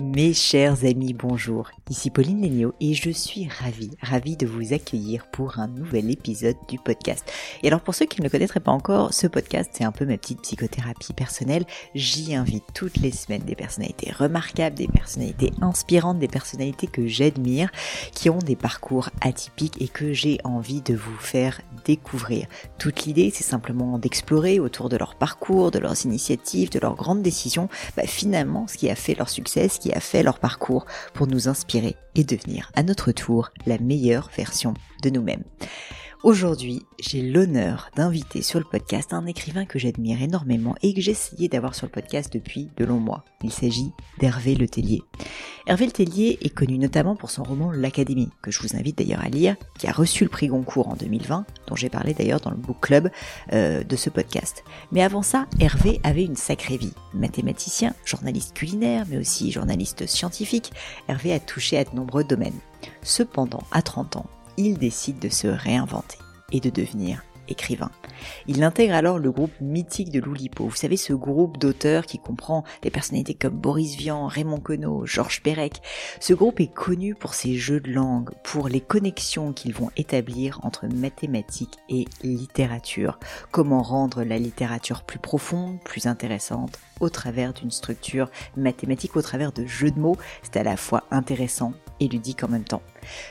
Mes chers amis, bonjour. Ici Pauline Léniaud et je suis ravie, ravie de vous accueillir pour un nouvel épisode du podcast. Et alors pour ceux qui ne le connaîtraient pas encore, ce podcast c'est un peu ma petite psychothérapie personnelle. J'y invite toutes les semaines des personnalités remarquables, des personnalités inspirantes, des personnalités que j'admire, qui ont des parcours atypiques et que j'ai envie de vous faire découvrir. Toute l'idée c'est simplement d'explorer autour de leur parcours, de leurs initiatives, de leurs grandes décisions, bah, finalement ce qui a fait leur succès, ce qui a fait leur parcours pour nous inspirer et devenir à notre tour la meilleure version de nous-mêmes. Aujourd'hui, j'ai l'honneur d'inviter sur le podcast un écrivain que j'admire énormément et que essayé d'avoir sur le podcast depuis de longs mois. Il s'agit d'Hervé Letellier. Hervé Letellier est connu notamment pour son roman L'Académie, que je vous invite d'ailleurs à lire, qui a reçu le prix Goncourt en 2020, dont j'ai parlé d'ailleurs dans le book club euh, de ce podcast. Mais avant ça, Hervé avait une sacrée vie. Mathématicien, journaliste culinaire, mais aussi journaliste scientifique, Hervé a touché à de nombreux domaines. Cependant, à 30 ans, il décide de se réinventer et de devenir écrivain. Il intègre alors le groupe mythique de l'Oulipo. Vous savez, ce groupe d'auteurs qui comprend des personnalités comme Boris Vian, Raymond Queneau, Georges Perec. Ce groupe est connu pour ses jeux de langue, pour les connexions qu'ils vont établir entre mathématiques et littérature. Comment rendre la littérature plus profonde, plus intéressante, au travers d'une structure mathématique, au travers de jeux de mots. C'est à la fois intéressant et ludique en même temps.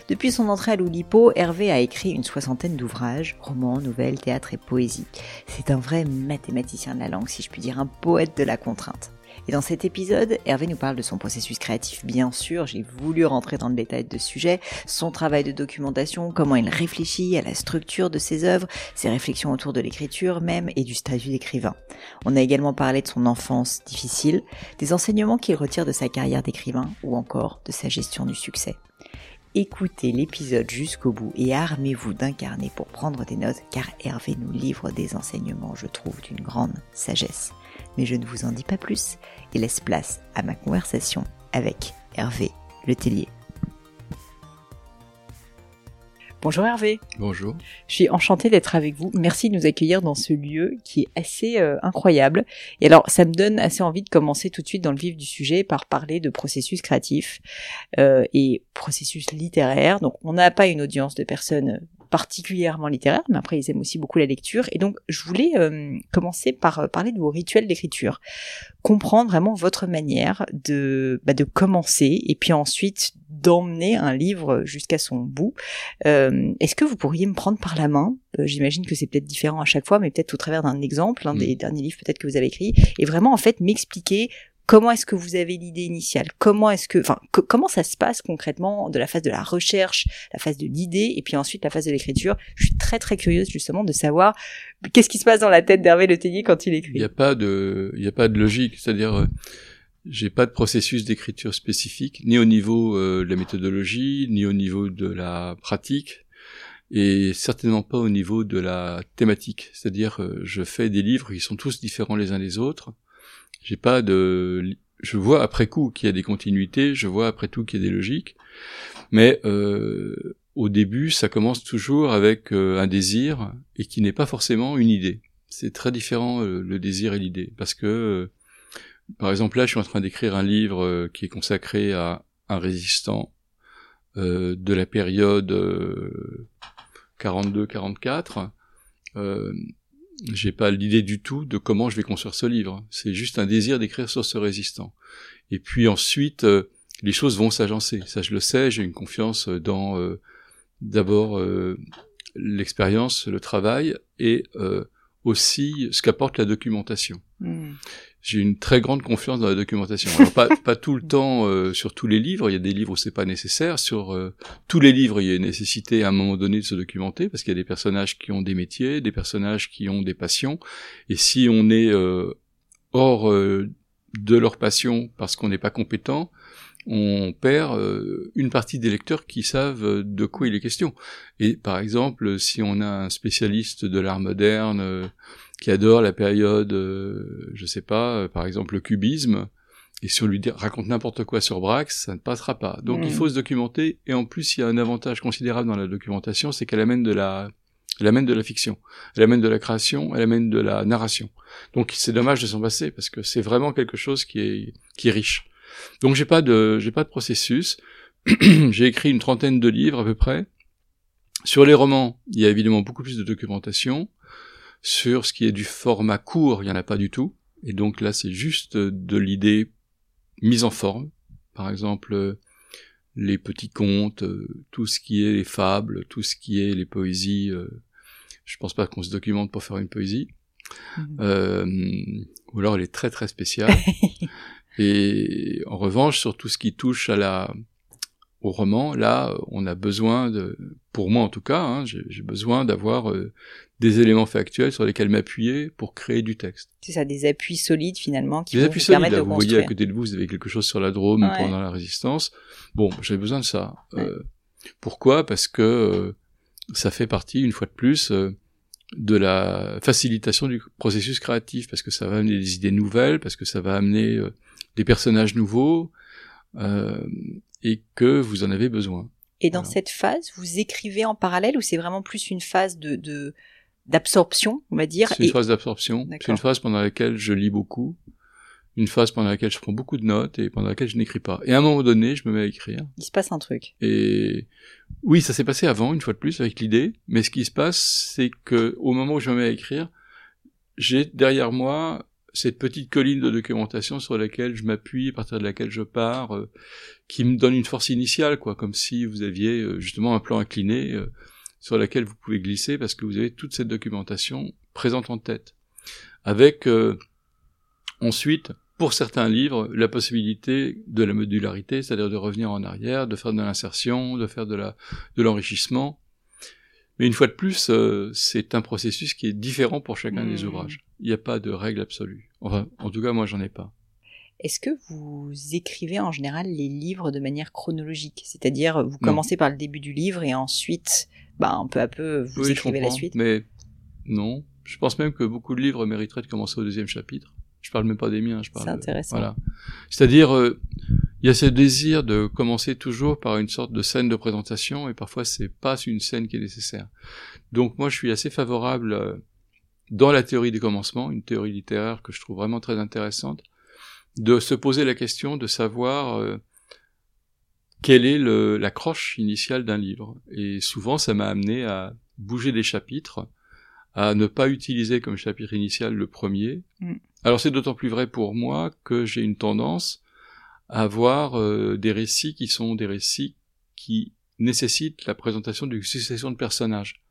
Depuis son entrée à l'Oulipo, Hervé a écrit une soixantaine d'ouvrages, romans, nouvelles, théâtre et poésie. C'est un vrai mathématicien de la langue, si je puis dire, un poète de la contrainte. Et dans cet épisode, Hervé nous parle de son processus créatif, bien sûr, j'ai voulu rentrer dans le détail de ce sujet, son travail de documentation, comment il réfléchit à la structure de ses œuvres, ses réflexions autour de l'écriture même et du statut d'écrivain. On a également parlé de son enfance difficile, des enseignements qu'il retire de sa carrière d'écrivain ou encore de sa gestion du succès. Écoutez l'épisode jusqu'au bout et armez-vous d'incarner pour prendre des notes car Hervé nous livre des enseignements, je trouve, d'une grande sagesse. Mais je ne vous en dis pas plus et laisse place à ma conversation avec Hervé Letellier. Bonjour Hervé. Bonjour. Je suis enchantée d'être avec vous. Merci de nous accueillir dans ce lieu qui est assez euh, incroyable. Et alors, ça me donne assez envie de commencer tout de suite dans le vif du sujet par parler de processus créatif euh, et processus littéraire. Donc, on n'a pas une audience de personnes particulièrement littéraires, mais après ils aiment aussi beaucoup la lecture. Et donc je voulais euh, commencer par euh, parler de vos rituels d'écriture, comprendre vraiment votre manière de bah, de commencer et puis ensuite d'emmener un livre jusqu'à son bout. Euh, Est-ce que vous pourriez me prendre par la main? Euh, J'imagine que c'est peut-être différent à chaque fois, mais peut-être au travers d'un exemple, un des mm. derniers livres peut-être que vous avez écrit, et vraiment en fait m'expliquer Comment est-ce que vous avez l'idée initiale? Comment est-ce que, enfin, comment ça se passe concrètement de la phase de la recherche, la phase de l'idée, et puis ensuite la phase de l'écriture? Je suis très très curieuse justement de savoir qu'est-ce qui se passe dans la tête d'Hervé Le quand il écrit. Il n'y a pas de, il y a pas de logique, c'est-à-dire. Euh, j'ai pas de processus d'écriture spécifique, ni au niveau euh, de la méthodologie, ni au niveau de la pratique, et certainement pas au niveau de la thématique. C'est-à-dire, euh, je fais des livres qui sont tous différents les uns des autres, j'ai pas de, je vois après coup qu'il y a des continuités, je vois après tout qu'il y a des logiques, mais euh, au début, ça commence toujours avec euh, un désir et qui n'est pas forcément une idée. C'est très différent euh, le désir et l'idée, parce que, euh, par exemple, là, je suis en train d'écrire un livre qui est consacré à un résistant de la période 42-44 euh, j'ai pas l'idée du tout de comment je vais construire ce livre. C'est juste un désir d'écrire sur ce résistant. Et puis ensuite, euh, les choses vont s'agencer. Ça, je le sais. J'ai une confiance dans euh, d'abord euh, l'expérience, le travail et aussi ce qu'apporte la documentation. Hmm j'ai une très grande confiance dans la documentation. Pas, pas tout le temps euh, sur tous les livres, il y a des livres où c'est pas nécessaire. Sur euh, tous les livres, il y a une nécessité à un moment donné de se documenter parce qu'il y a des personnages qui ont des métiers, des personnages qui ont des passions. Et si on est euh, hors de leur passion parce qu'on n'est pas compétent, on perd une partie des lecteurs qui savent de quoi il est question. Et par exemple, si on a un spécialiste de l'art moderne qui adore la période, euh, je sais pas, euh, par exemple le cubisme, et si on lui raconte n'importe quoi sur Brax, ça ne passera pas. Donc il mm. faut se documenter, et en plus il y a un avantage considérable dans la documentation, c'est qu'elle amène de la, elle amène de la fiction, elle amène de la création, elle amène de la narration. Donc c'est dommage de s'en passer parce que c'est vraiment quelque chose qui est qui est riche. Donc j'ai pas de j'ai pas de processus. j'ai écrit une trentaine de livres à peu près. Sur les romans, il y a évidemment beaucoup plus de documentation. Sur ce qui est du format court, il n'y en a pas du tout. Et donc là, c'est juste de l'idée mise en forme. Par exemple, les petits contes, tout ce qui est les fables, tout ce qui est les poésies. Euh, je pense pas qu'on se documente pour faire une poésie. Mhm. Euh, ou alors elle est très très spéciale. et en revanche, sur tout ce qui touche à la au roman, là, on a besoin de, pour moi en tout cas, hein, j'ai besoin d'avoir euh, des éléments factuels sur lesquels m'appuyer pour créer du texte. C'est ça, des appuis solides finalement qui des vont appuis vous solides, permettre là, de vous construire. voyez à côté de vous, vous avez quelque chose sur la Drôme pendant la Résistance. Bon, j'avais besoin de ça. Euh, pourquoi? Parce que euh, ça fait partie, une fois de plus, de la facilitation du processus créatif, parce que ça va amener des idées nouvelles, parce que ça va amener des personnages nouveaux, et que vous en avez besoin. Et dans cette phase, vous écrivez en parallèle ou c'est vraiment plus une phase de, de d'absorption, on va dire. C'est une phase d'absorption. C'est une phase pendant laquelle je lis beaucoup, une phase pendant laquelle je prends beaucoup de notes et pendant laquelle je n'écris pas. Et à un moment donné, je me mets à écrire. Il se passe un truc. Et oui, ça s'est passé avant, une fois de plus, avec l'idée. Mais ce qui se passe, c'est que au moment où je me mets à écrire, j'ai derrière moi cette petite colline de documentation sur laquelle je m'appuie, à partir de laquelle je pars, euh, qui me donne une force initiale, quoi, comme si vous aviez euh, justement un plan incliné. Euh, sur laquelle vous pouvez glisser parce que vous avez toute cette documentation présente en tête. Avec ensuite, pour certains livres, la possibilité de la modularité, c'est-à-dire de revenir en arrière, de faire de l'insertion, de faire de la de l'enrichissement. Mais une fois de plus, euh, c'est un processus qui est différent pour chacun des mmh. ouvrages. Il n'y a pas de règle absolue. Enfin, en tout cas, moi, j'en ai pas. Est-ce que vous écrivez en général les livres de manière chronologique? C'est-à-dire, vous commencez par le début du livre et ensuite bah, peu à peu, vous écrivez la suite? Mais non, je pense même que beaucoup de livres mériteraient de commencer au deuxième chapitre. Je parle même pas des miens, je parle. C'est intéressant. Voilà. C'est-à-dire, euh, il y a ce désir de commencer toujours par une sorte de scène de présentation, et parfois c'est pas une scène qui est nécessaire. Donc moi, je suis assez favorable euh, dans la théorie du commencement, une théorie littéraire que je trouve vraiment très intéressante, de se poser la question de savoir euh, quelle est l'accroche initiale d'un livre. Et souvent, ça m'a amené à bouger des chapitres, à ne pas utiliser comme chapitre initial le premier. Mm. Alors c'est d'autant plus vrai pour moi que j'ai une tendance avoir euh, des récits qui sont des récits qui nécessitent la présentation d'une succession de personnages.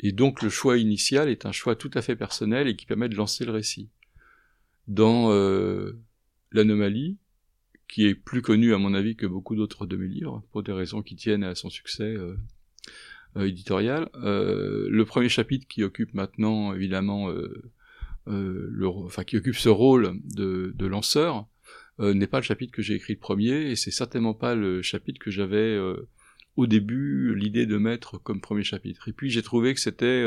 Et donc le choix initial est un choix tout à fait personnel et qui permet de lancer le récit. Dans euh, l'anomalie, qui est plus connu à mon avis que beaucoup d'autres de mes livres, pour des raisons qui tiennent à son succès euh, euh, éditorial. Euh, le premier chapitre qui occupe maintenant évidemment, le, enfin qui occupe ce rôle de, de lanceur, n'est pas le chapitre que j'ai écrit le premier, et c'est certainement pas le chapitre que j'avais au début l'idée de mettre comme premier chapitre. Et puis j'ai trouvé que c'était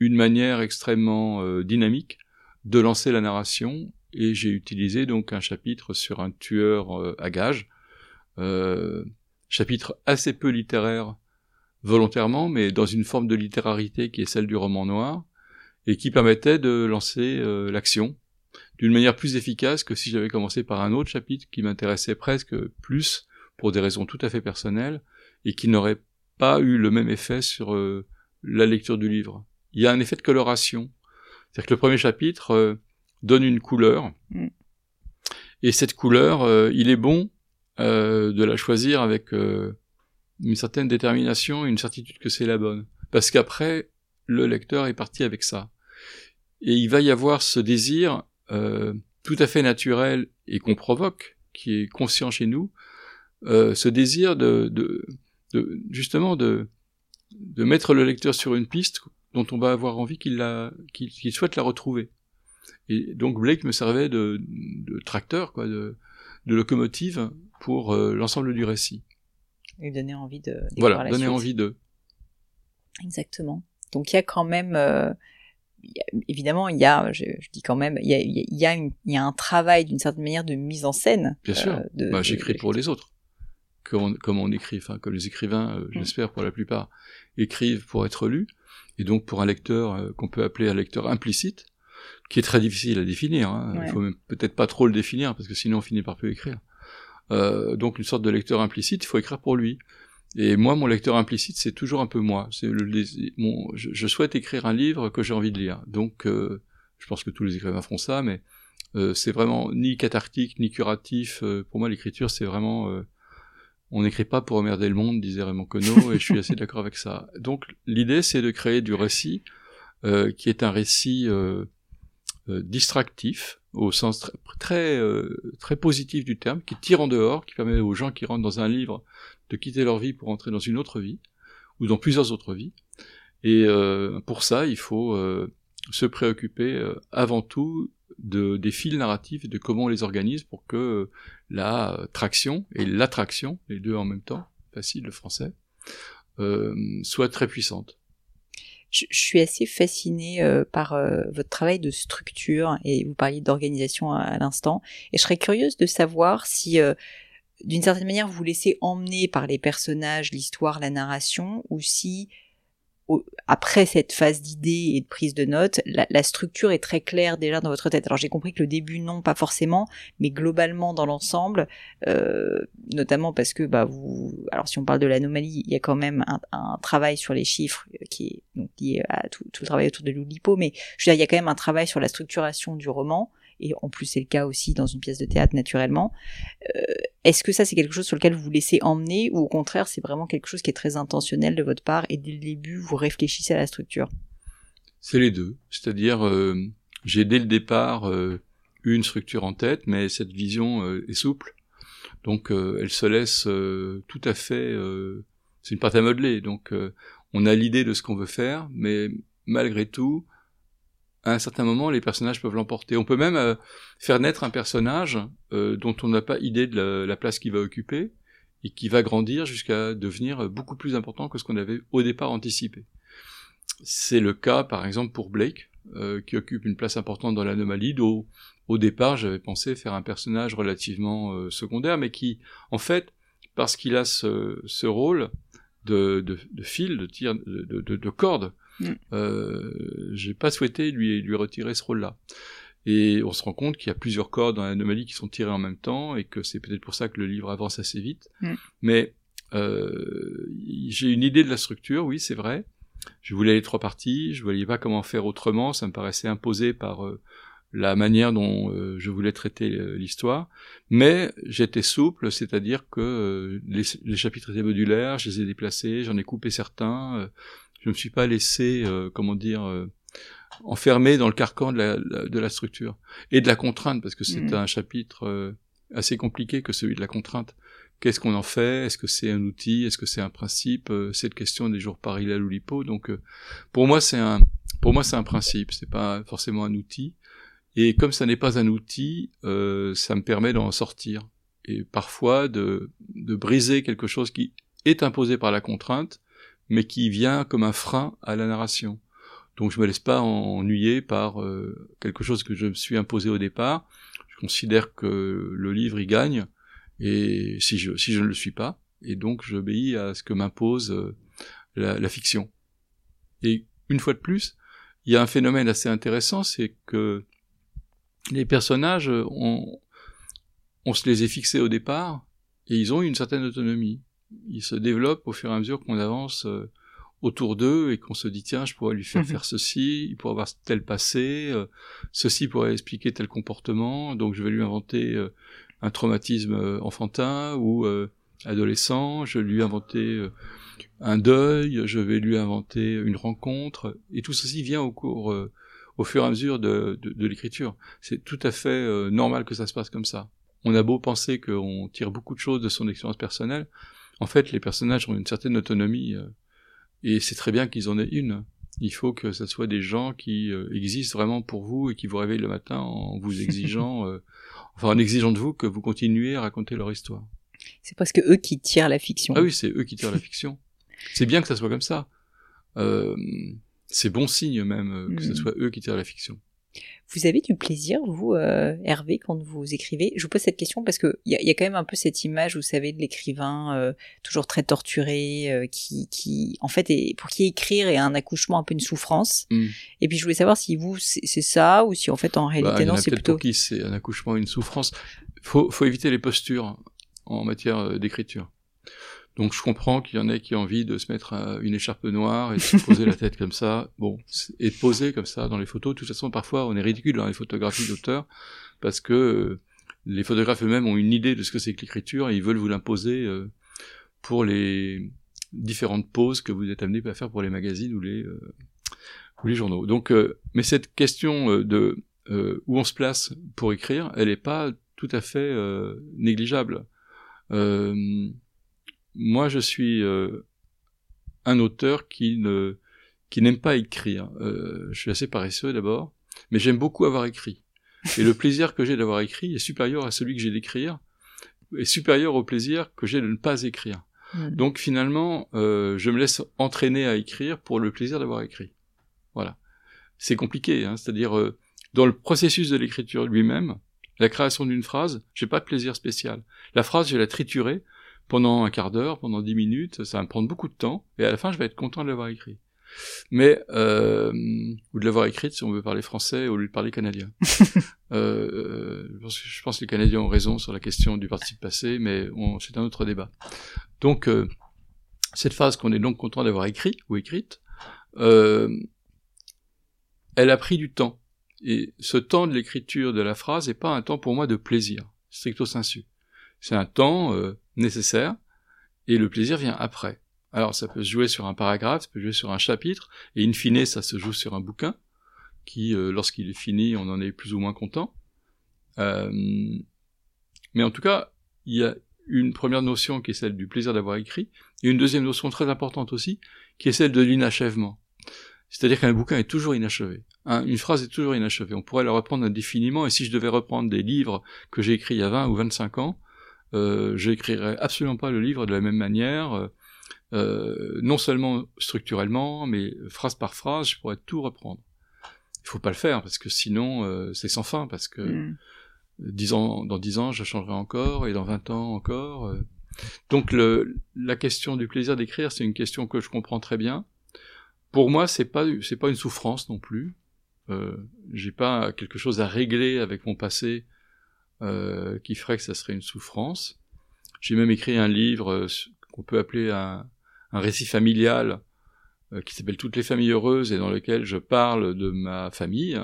une manière extrêmement dynamique de lancer la narration et j'ai utilisé donc un chapitre sur un tueur euh, à gages, euh, chapitre assez peu littéraire volontairement, mais dans une forme de littérarité qui est celle du roman noir, et qui permettait de lancer euh, l'action d'une manière plus efficace que si j'avais commencé par un autre chapitre qui m'intéressait presque plus pour des raisons tout à fait personnelles et qui n'aurait pas eu le même effet sur la lecture du livre. il y a un effet de coloration. C'est-à-dire que le premier chapitre euh, donne une couleur, mm. et cette couleur, euh, il est bon euh, de la choisir avec une certaine détermination et une certitude que c'est la bonne. Parce qu'après, le lecteur est parti avec ça. Et il va y avoir ce désir tout à fait naturel et qu'on provoque, qui est conscient chez nous, ce désir de, de, de justement de, de mettre le lecteur sur une piste dont on va avoir envie qu'il la, qu'il souhaite la retrouver. Et donc Blake me servait de, de tracteur, quoi, de, de locomotive pour euh, l'ensemble du récit. Et donner envie de. Voilà, donner envie de. Exactement. Donc il y a quand même, euh, évidemment, il y a, je, dis quand même, il y a, il y a, une, il y a un travail d'une certaine manière de mise en scène. Bien sûr. Euh, bah, J'écris pour les autres comme on, écrit, enfin comme les écrivains, euh, j'espère pour la plupart, écrivent pour être lus, et donc pour un lecteur euh, qu'on peut appeler un lecteur implicite, qui est très difficile à définir. Hein. Il faut peut-être pas trop le définir parce que sinon on finit par peu écrire. Donc une sorte de lecteur implicite, il faut écrire pour lui. Et moi, mon lecteur implicite, c'est toujours un peu moi. C'est le, mon, je, souhaite écrire un livre que j'ai envie de lire. Donc, je pense que tous les écrivains font ça, mais c'est vraiment ni cathartique ni curatif. pour moi, l'écriture, c'est vraiment on n'écrit pas pour emmerder le monde, disait Raymond Queneau, et je suis assez d'accord avec ça. Donc l'idée, c'est de créer du récit euh, qui est un récit euh, euh, distractif, au sens très très, très positif du terme, qui tire en dehors, qui permet aux gens qui rentrent dans un livre de quitter leur vie pour entrer dans une autre vie, ou dans plusieurs autres vies. Et pour ça, il faut se préoccuper avant tout de, des fils narratifs et de comment on les organise pour que la traction et l'attraction, les deux en même temps, facile le français, euh, soit très puissante. Je, suis assez fascinée euh, par euh, votre travail de structure et vous parliez d'organisation à, l'instant et je serais curieuse de savoir si euh, d'une certaine manière vous vous laissez emmener par les personnages, l'histoire, la narration ou si après cette phase d'idée et de prise de notes, la, structure est très claire déjà dans votre tête. Alors j'ai compris que le début non, pas forcément, mais globalement dans l'ensemble, euh, notamment parce que bah vous, alors si on parle de l'anomalie, il y a quand même un, travail sur les chiffres qui est donc lié à tout, tout le travail autour de l'Oulipo, mais je veux dire il y a quand même un travail sur la structuration du roman et en plus c'est le cas aussi dans une pièce de théâtre naturellement. Euh, est-ce que ça c'est quelque chose sur lequel vous vous laissez emmener ou au contraire c'est vraiment quelque chose qui est très intentionnel de votre part et dès le début vous réfléchissez à la structure? C'est les deux, c'est-à-dire euh, j'ai dès le départ euh, une structure en tête mais cette vision est souple. Donc elle se laisse tout à fait c'est une pâte à modeler. Donc on a l'idée de ce qu'on veut faire mais malgré tout à un certain moment, les personnages peuvent l'emporter. On peut même euh, faire naître un personnage euh, dont on n'a pas idée de la, place qu'il va occuper et qui va grandir jusqu'à devenir beaucoup plus important que ce qu'on avait au départ anticipé. C'est le cas, par exemple, pour Blake, euh, qui occupe une place importante dans l'anomalie, dont au départ j'avais pensé faire un personnage relativement secondaire, mais qui, en fait, parce qu'il a ce, ce rôle de, fil, de tir, de corde, Mm. Euh, j'ai pas souhaité lui, lui retirer ce rôle-là. Et on se rend compte qu'il y a plusieurs cordes dans l'anomalie qui sont tirées en même temps, et que c'est peut-être pour ça que le livre avance assez vite. Mm. Mais euh, j'ai une idée de la structure, oui, c'est vrai. Je voulais les trois parties, je voyais pas comment faire autrement, ça me paraissait imposé par euh, la manière dont euh, je voulais traiter l'histoire, mais j'étais souple, c'est-à-dire que les, les, chapitres étaient modulaires, je les ai déplacés, j'en ai coupé certains, je me suis pas laissé, euh, comment dire, euh, enfermé dans le carcan de la, de la structure et de la contrainte, parce que c'est mm. un chapitre euh, assez compliqué que celui de la contrainte. Qu'est-ce qu'on en fait? Est-ce que c'est un outil? Est-ce que c'est un principe? Cette question des jours par ou lipo. Donc, pour moi, c'est un, pour moi, c'est un principe. C'est pas forcément un outil. Et comme ça n'est pas un outil, ça me permet d'en sortir et parfois de, de briser quelque chose qui est imposé par la contrainte mais qui vient comme un frein à la narration. Donc je me laisse pas ennuyer par euh, quelque chose que je me suis imposé au départ. Je considère que le livre y gagne, et si je, si je ne le suis pas, et donc j'obéis à ce que m'impose euh, la, fiction. Et une fois de plus, il y a un phénomène assez intéressant, c'est que les personnages, on, on se les est fixés au départ, et ils ont une certaine autonomie il se développe au fur et à mesure qu'on avance euh, autour d'eux et qu'on se dit tiens je pourrais lui faire Mhm. faire ceci, il pourrait avoir tel passé, euh, ceci pourrait expliquer tel comportement, donc je vais lui inventer euh, un traumatisme enfantin ou adolescent, je vais lui inventer un deuil, je vais lui inventer une rencontre et tout ceci vient au cours au fur et à mesure de, de, de l'écriture. C'est tout à fait normal que ça se passe comme ça. On a beau penser qu'on tire beaucoup de choses de son expérience personnelle, en fait les personnages ont une certaine autonomie euh, et c'est très bien qu'ils en aient une. Il faut que ce soit des gens qui euh, existent vraiment pour vous et qui vous réveillent le matin en vous exigeant, euh, enfin en exigeant de vous que vous continuez à raconter leur histoire. C'est presque eux qui tirent la fiction. Ah oui, c'est eux qui tirent la fiction. C'est bien que ça soit comme ça. Euh, c'est bon signe même que ce Mm. soit eux qui tirent la fiction. Vous avez du plaisir, vous, euh, Hervé, quand vous écrivez? Je vous pose cette question parce que il y a, y a quand même un peu cette image, vous savez, de l'écrivain euh, toujours très torturé, euh, qui, qui, en fait, est, pour qui écrire est un accouchement, un peu une souffrance. Mm. Et puis je voulais savoir si vous, c'est ça ou si en fait, en Bah, réalité, en non, c'est plutôt. pour qui c'est un accouchement, une souffrance. Faut, faut éviter les postures en matière d'écriture. Donc je comprends qu'il y en ait qui ont envie de se mettre euh, une écharpe noire et de se poser la tête comme ça, bon, et de poser comme ça dans les photos. De toute façon, parfois, on est ridicule dans les photographies d'auteurs parce que euh, les photographes eux-mêmes ont une idée de ce que c'est que l'écriture et ils veulent vous l'imposer euh, pour les différentes poses que vous êtes amenés à faire pour les magazines ou les ou les journaux. Donc, mais cette question de où on se place pour écrire, elle n'est pas tout à fait négligeable. Euh, moi, je suis euh, un auteur qui ne qui n'aime pas écrire. Euh, je suis assez paresseux d'abord, mais j'aime beaucoup avoir écrit. Et le plaisir que j'ai d'avoir écrit est supérieur à celui que j'ai d'écrire, est supérieur au plaisir que j'ai de ne pas écrire. Mm. Donc finalement, euh, je me laisse entraîner à écrire pour le plaisir d'avoir écrit. Voilà. C'est compliqué, hein, c'est-à-dire dans le processus de l'écriture lui-même, la création d'une phrase, j'ai pas de plaisir spécial. La phrase, je vais la triturer pendant un quart d'heure, pendant dix minutes, ça va me prendre beaucoup de temps, et à la fin, je vais être content de l'avoir écrit. Mais euh, ou de l'avoir écrite si on veut parler français au lieu de parler canadien. euh, je pense que- les Canadiens ont raison sur la question du participe passé, mais c'est un autre débat. Donc euh, cette phrase qu'on est donc content d'avoir écrit ou écrite, euh, elle a pris du temps. Et ce temps de l'écriture de la phrase n'est pas un temps pour moi de plaisir, stricto sensu. C'est un temps euh, nécessaire, et le plaisir vient après. Alors ça peut se jouer sur un paragraphe, ça peut jouer sur un chapitre, et in fine ça se joue sur un bouquin, qui euh, lorsqu'il est fini on en est plus ou moins content. Euh, mais en tout cas, il y a une première notion qui est celle du plaisir d'avoir écrit, et une deuxième notion très importante aussi, qui est celle de l'inachèvement. C'est-à-dire qu'un bouquin est toujours inachevé. Un- une phrase est toujours inachevée. On pourrait la reprendre indéfiniment, et si je devais reprendre des livres que j'ai écrits il y a 20 ou 25 ans, euh, j'écrirais absolument pas le livre de la même manière, euh, euh, non seulement structurellement, mais phrase par phrase, je pourrais tout reprendre. Il faut pas le faire, parce que sinon, euh, c'est sans fin, parce que Mm. dix ans, dans 10 ans, je changerai encore, et dans 20 ans encore. euh. Donc le, la question du plaisir d'écrire, c'est une question que je comprends très bien. Pour moi, c'est pas c'est pas une souffrance non plus. Euh, J'ai pas quelque chose à régler avec mon passé euh, qui ferait que ça serait une souffrance. J'ai même écrit un livre euh, qu'on peut appeler un, un récit familial euh, qui s'appelle Toutes les familles heureuses et dans lequel je parle de ma famille.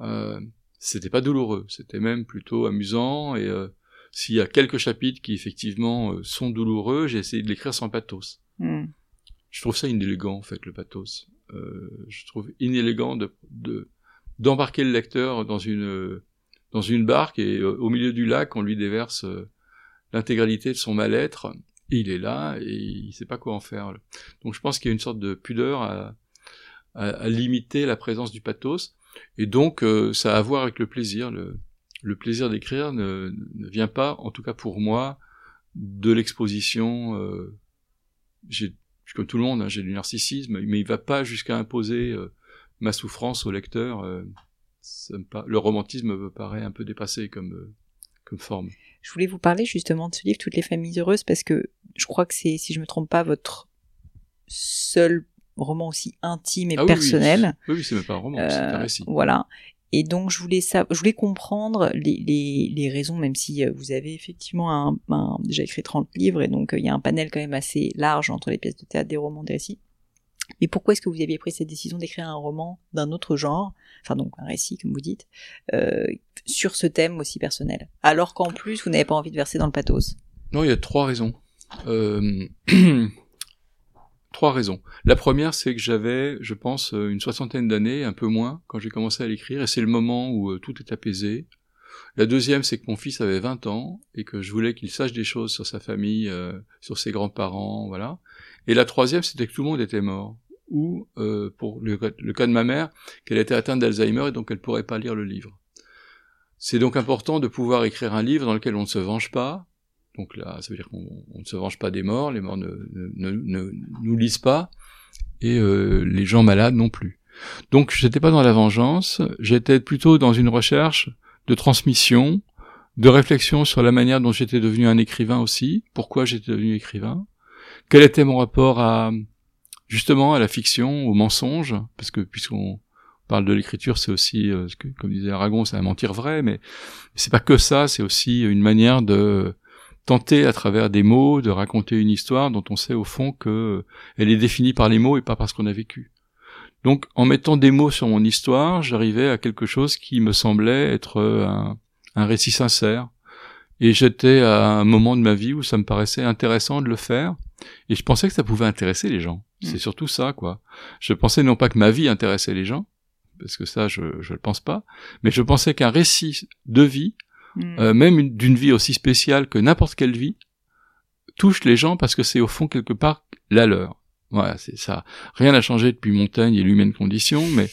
Euh, c'était pas douloureux, c'était même plutôt amusant et euh, s'il y a quelques chapitres qui effectivement euh, sont douloureux, j'ai essayé de l'écrire sans pathos. Mm. Je trouve ça inélégant en fait le pathos. Euh, je trouve inélégant de de- d'embarquer le lecteur dans une dans une barque et euh, au milieu du lac on lui déverse euh, l'intégralité de son mal-être. Et il est là et il sait pas quoi en faire. Donc je pense qu'il y a une sorte de pudeur à, à, à limiter la présence du pathos. Et donc euh, ça a à voir avec le plaisir. Le, le plaisir d'écrire ne, ne vient pas, en tout cas pour moi, de l'exposition. Euh, j'ai comme tout le monde, hein, j'ai du narcissisme, mais il va pas jusqu'à imposer euh, ma souffrance au lecteur. euh, ça me pa- le romantisme me paraît un peu dépassé comme, euh, comme forme. Je voulais vous parler justement de ce livre Toutes les familles heureuses parce que je crois que c'est, si je me trompe pas, votre seul roman aussi intime et Ah oui, oui, personnel. Oui, oui, c'est même pas un roman, c'est un Euh, récit. Voilà. Et donc je voulais ça, je voulais comprendre les, les, les raisons, même si euh, vous avez effectivement un, un- déjà écrit 30 livres et donc euh, il y a un panel quand même assez large entre les pièces de théâtre, des romans, des récits. Mais pourquoi est-ce que vous aviez pris cette décision d'écrire un roman d'un autre genre, enfin donc un récit comme vous dites, euh, sur ce thème aussi personnel, alors qu'en plus vous n'avez pas envie de verser dans le pathos? Non, il y a trois raisons. Euh... trois raisons. La première, c'est que j'avais, je pense, une soixantaine d'années, un peu moins, quand j'ai commencé à l'écrire, et c'est le moment où euh, tout est apaisé. La deuxième, c'est que mon fils avait 20 ans, et que je voulais qu'il sache des choses sur sa famille, euh, sur ses grands-parents, voilà. Et la troisième, c'était que tout le monde était mort. Ou, euh, pour le, cas de ma mère, qu'elle était atteinte d'Alzheimer et donc elle pourrait pas lire le livre. C'est donc important de pouvoir écrire un livre dans lequel on ne se venge pas. Donc là, ça veut dire qu'on ne se venge pas des morts, les morts ne, ne, ne, nous lisent pas, et euh, les gens malades non plus. Donc j'étais pas dans la vengeance, j'étais plutôt dans une recherche de transmission, de réflexion sur la manière dont j'étais devenu un écrivain aussi, pourquoi j'étais devenu écrivain, quel était mon rapport à justement à la fiction, au mensonge, parce que puisqu'on parle de l'écriture, c'est aussi, euh, comme disait Aragon, c'est un mentir vrai, mais c'est pas que ça, c'est aussi une manière de tenter à travers des mots de raconter une histoire dont on sait au fond que elle est définie par les mots et pas par ce qu'on a vécu. Donc, en mettant des mots sur mon histoire, j'arrivais à quelque chose qui me semblait être un, un récit sincère. Et j'étais à un moment de ma vie où ça me paraissait intéressant de le faire, et je pensais que ça pouvait intéresser les gens. Mm. C'est surtout ça, quoi. Je pensais non pas que ma vie intéressait les gens, parce que ça, je ne le pense pas, mais je pensais qu'un récit de vie, mm. euh, même d'une vie aussi spéciale que n'importe quelle vie, touche les gens parce que c'est au fond quelque part la leur. Voilà, c'est ça. Rien n'a changé depuis Montaigne et l'humaine condition, mais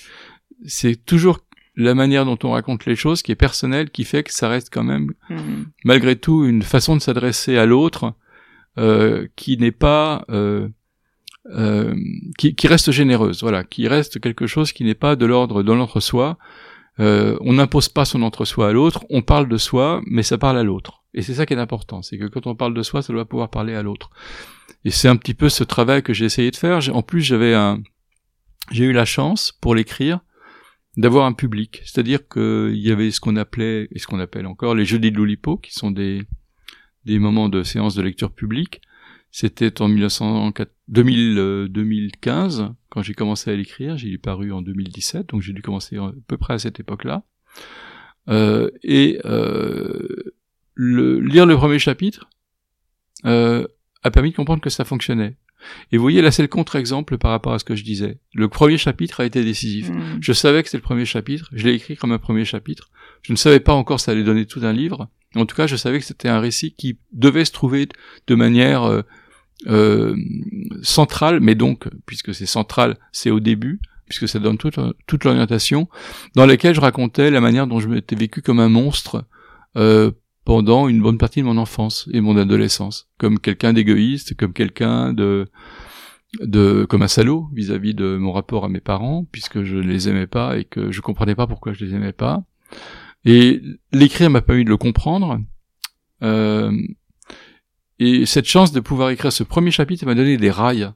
c'est toujours la manière dont on raconte les choses qui est personnelle, qui fait que ça reste quand même, mm. malgré tout, une façon de s'adresser à l'autre euh, qui n'est pas euh, euh, qui, qui, reste généreuse, voilà, qui reste quelque chose qui n'est pas de l'ordre de l'entre-soi. Euh, on n'impose pas son entre-soi à l'autre, on parle de soi, mais ça parle à l'autre. Et c'est ça qui est important, c'est que quand on parle de soi, ça doit pouvoir parler à l'autre. Et c'est un petit peu ce travail que j'ai essayé de faire. En plus, j'avais un, j'ai eu la chance pour l'écrire d'avoir un public, c'est-à-dire qu'il y avait ce qu'on appelait et ce qu'on appelle encore les jeudis de l'Oulipo, qui sont des des moments de séance de lecture publique. C'était en 2000, 2015 euh, quand j'ai commencé à l'écrire. J'ai paru en 2017, donc j'ai dû commencer à peu près à cette époque-là. Euh, et euh, le, lire le premier chapitre euh, a permis de comprendre que ça fonctionnait. Et vous voyez, là, c'est le contre-exemple par rapport à ce que je disais. Le premier chapitre a été décisif. Hmm. Je savais que c'était le premier chapitre. Je l'ai écrit comme un premier chapitre. Je ne savais pas encore ça allait donner tout un livre. En tout cas, je savais que c'était un récit qui devait se trouver de manière euh, euh, centrale, mais donc, puisque c'est central, c'est au début, puisque ça donne toute, toute l'orientation, dans laquelle je racontais la manière dont je m'étais vécu comme un monstre euh, pendant une bonne partie de mon enfance et mon adolescence, comme quelqu'un d'égoïste, comme quelqu'un de de comme un salaud vis-à-vis de mon rapport à mes parents puisque je ne les aimais pas et que je comprenais pas pourquoi je les aimais pas et l'écrire m'a permis de le comprendre. Euh, et cette chance de pouvoir écrire ce premier chapitre m'a donné des rails.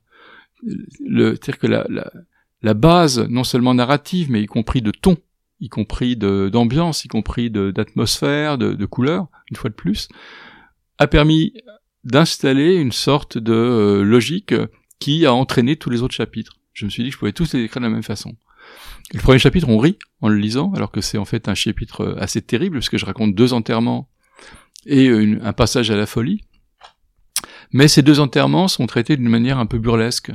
C'est-à-dire que la, la, base, non seulement narrative, mais y compris de ton, y compris d'ambiance, y compris d'atmosphère, de, de, couleur, une fois de plus, a permis d'installer une sorte de euh, logique qui a entraîné tous les autres chapitres. Je me suis dit que je pouvais tous les écrire de la même façon. Le premier chapitre, on rit en le lisant, alors que c'est en fait un chapitre euh, assez terrible, puisque je raconte deux enterrements et un passage à la folie. Mais ces deux enterrements sont traités d'une manière un peu burlesque.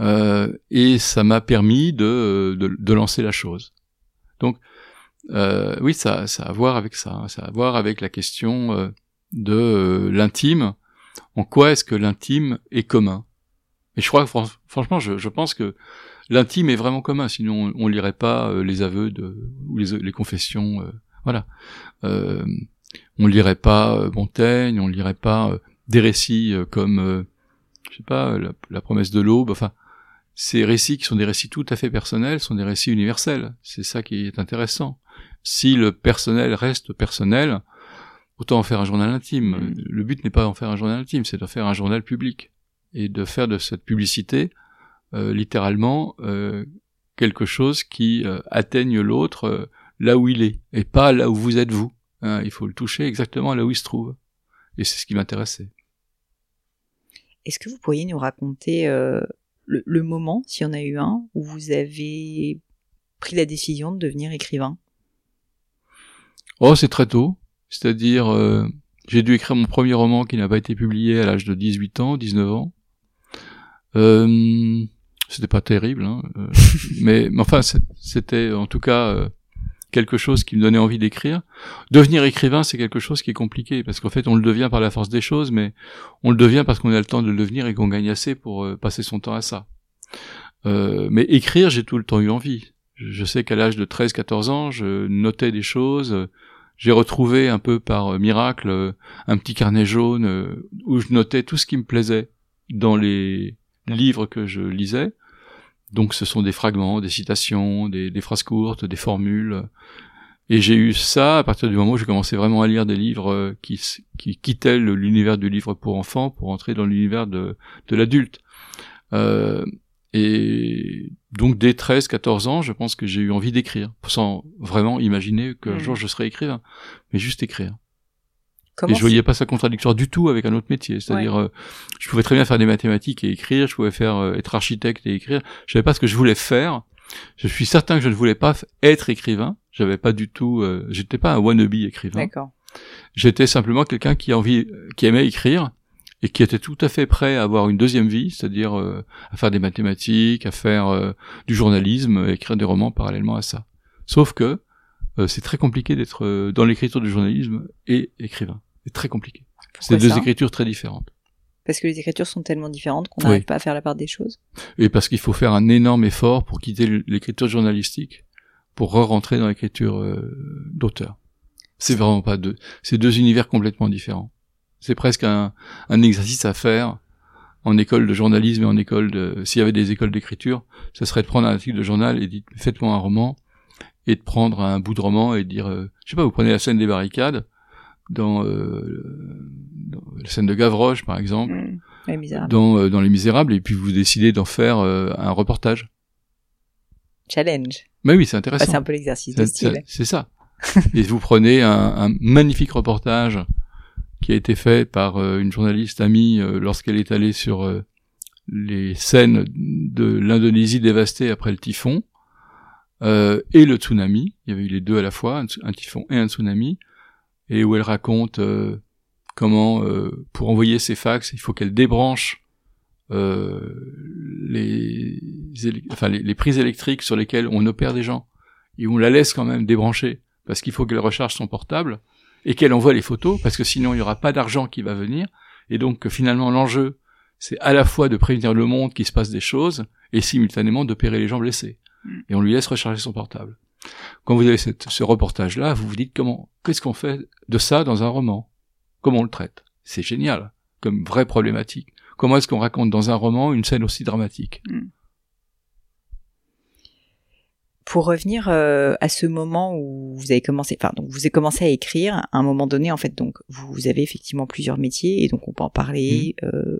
Euh, et ça m'a permis de, de, lancer la chose. Donc, euh, oui, ça, a à voir avec ça. Hein. Ça a à voir avec la question euh, de l'intime. En quoi est-ce que l'intime est commun? Et je crois, franchement, je, pense que l'intime est vraiment commun, sinon on, lirait pas euh, les aveux ou les, confessions, euh, voilà. Euh, on lirait pas Montaigne, on lirait pas des récits comme, je sais pas, la, promesse de l'aube, enfin, ces récits qui sont des récits tout à fait personnels sont des récits universels. C'est ça qui est intéressant. Si le personnel reste personnel, autant en faire un journal intime. Mmh. Le but n'est pas d'en faire un journal intime, c'est de faire un journal public et de faire de cette publicité euh, littéralement euh, quelque chose qui euh, atteigne l'autre là où il est, et pas là où vous êtes vous. Hein. il faut le toucher exactement là où il se trouve. Et c'est ce qui m'intéressait. Est-ce que vous pourriez nous raconter le, le moment, s'il y en a eu un, où vous avez pris la décision de devenir écrivain Oh, c'est très tôt. C'est-à-dire, euh, j'ai dû écrire mon premier roman qui n'a pas été publié à l'âge de 18 ans, 19 ans. Euh, c'était pas terrible, hein, euh, mais, mais, enfin, c'était en tout cas euh, quelque chose qui me donnait envie d'écrire. Devenir écrivain, c'est quelque chose qui est compliqué, parce qu'en fait, on le devient par la force des choses, mais on le devient parce qu'on a le temps de le devenir et qu'on gagne assez pour euh, passer son temps à ça. mais écrire, j'ai tout le temps eu envie. Je sais qu'à l'âge de 13-14 ans, je notais des choses, j'ai retrouvé un peu par euh, miracle euh, un petit carnet jaune euh, où je notais tout ce qui me plaisait dans les livres que je lisais. Donc ce sont des fragments, des citations, des, des phrases courtes, des formules. Et j'ai eu ça à partir du moment où j'ai commencé vraiment à lire des livres qui, qui quittaient l'univers du livre pour enfants pour entrer dans l'univers de, de l'adulte. Euh, et donc dès 13, 14 ans, je pense que j'ai eu envie d'écrire, sans vraiment imaginer qu'un mmh. jour je serais écrivain, mais juste écrire. Comment et je voyais pas ça contradictoire du tout avec un autre métier. C'est-à-dire, euh, je pouvais très bien faire des mathématiques et écrire, je pouvais faire euh, être architecte et écrire. Je savais pas ce que je voulais faire. Je suis certain que je ne voulais pas être écrivain. J'avais pas du tout, euh, j'étais pas un wannabe écrivain. D'accord. J'étais simplement quelqu'un qui envie, qui aimait écrire et qui était tout à fait prêt à avoir une deuxième vie, c'est-à-dire euh, à faire des mathématiques, à faire euh, du journalisme, écrire des romans parallèlement à ça. Sauf que euh, c'est très compliqué d'être dans l'écriture du journalisme et écrivain. C'est très compliqué. C'est deux écritures très différentes. Parce que les écritures sont tellement différentes qu'on n'arrive pas à faire la part des choses. Et parce qu'il faut faire un énorme effort pour quitter l'écriture journalistique, pour re-rentrer dans l'écriture d'auteur. C'est vraiment pas deux. C'est deux univers complètement différents. C'est presque un, un, exercice à faire en école de journalisme et en école de... S'il y avait des écoles d'écriture, ce serait de prendre un article de journal et de dire faites-moi un roman, et de prendre un bout de roman et de dire, euh, je sais pas, vous prenez la scène des barricades, dans, euh, dans la scène de Gavroche par exemple, mmh, dans, euh, dans Les Misérables, et puis vous décidez d'en faire euh, un reportage. Challenge. Mais oui, c'est intéressant. c'est un peu l'exercice de style. C'est ça. et vous prenez un, un magnifique reportage qui a été fait par euh, une journaliste amie euh, lorsqu'elle est allée sur euh, les scènes de l'Indonésie dévastée après le typhon et le tsunami. Il y avait eu les deux à la fois, un, typhon et un tsunami, et où elle raconte comment, pour envoyer ses fax, il faut qu'elle débranche les, enfin, les, les, prises électriques sur lesquelles on opère des gens, et on la laisse quand même débrancher, parce qu'il faut qu'elle recharge son portable, et qu'elle envoie les photos, parce que sinon il n'y aura pas d'argent qui va venir, et donc finalement l'enjeu, c'est à la fois de prévenir le monde qu'il se passe des choses, et simultanément d'opérer les gens blessés. Mm. Et on lui laisse recharger son portable. Quand vous avez cette, ce reportage-là, vous vous dites comment, qu'est-ce qu'on fait de ça dans un roman? Comment on le traite? C'est génial, comme vraie problématique. Comment est-ce qu'on raconte dans un roman une scène aussi dramatique? Mm pour revenir euh, à ce moment où vous avez commencé, enfin donc vous avez commencé à écrire, à un moment donné en fait donc vous avez effectivement plusieurs métiers et donc on peut en parler. Mmh. Euh, euh,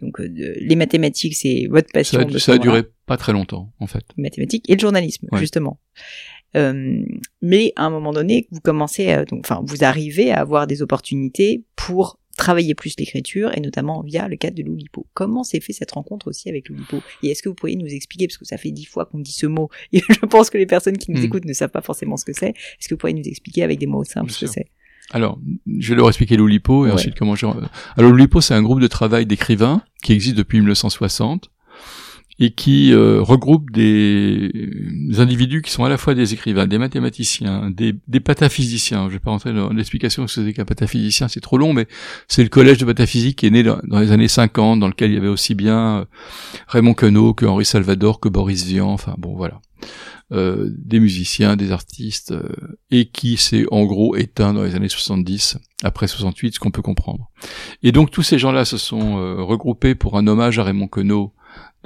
donc les mathématiques c'est votre passion. Ça, ça a duré pas très longtemps en fait. Les mathématiques et le journalisme justement. mais à un moment donné vous commencez, donc enfin vous arrivez à avoir des opportunités pour travailler plus l'écriture et notamment via le cadre de l'Oulipo. Comment s'est fait cette rencontre aussi avec l'Oulipo? Et est-ce que vous pourriez nous expliquer, parce que ça fait dix fois qu'on dit ce mot, et je pense que les personnes qui nous hmm. écoutent ne savent pas forcément ce que c'est, est-ce que vous pourriez nous expliquer avec des mots simples ce que c'est? Alors, je vais leur expliquer l'Oulipo et ensuite comment je... Alors l'Oulipo, c'est un groupe de travail d'écrivains qui existe depuis 1960 et qui euh, regroupe des, individus qui sont à la fois des écrivains, des mathématiciens, des, des pataphysiciens. Je vais pas rentrer dans l'explication de ce que c'est qu'un pataphysicien, c'est trop long, mais c'est le collège de pataphysique qui est né dans, les années 50, dans lequel il y avait aussi bien euh, Raymond Queneau que Henri Salvador, que Boris Vian, enfin bon voilà. Euh, des musiciens, des artistes, euh, et qui s'est en gros éteint dans les années 70, après 68, ce qu'on peut comprendre. Et donc tous ces gens-là se sont regroupés pour un hommage à Raymond Queneau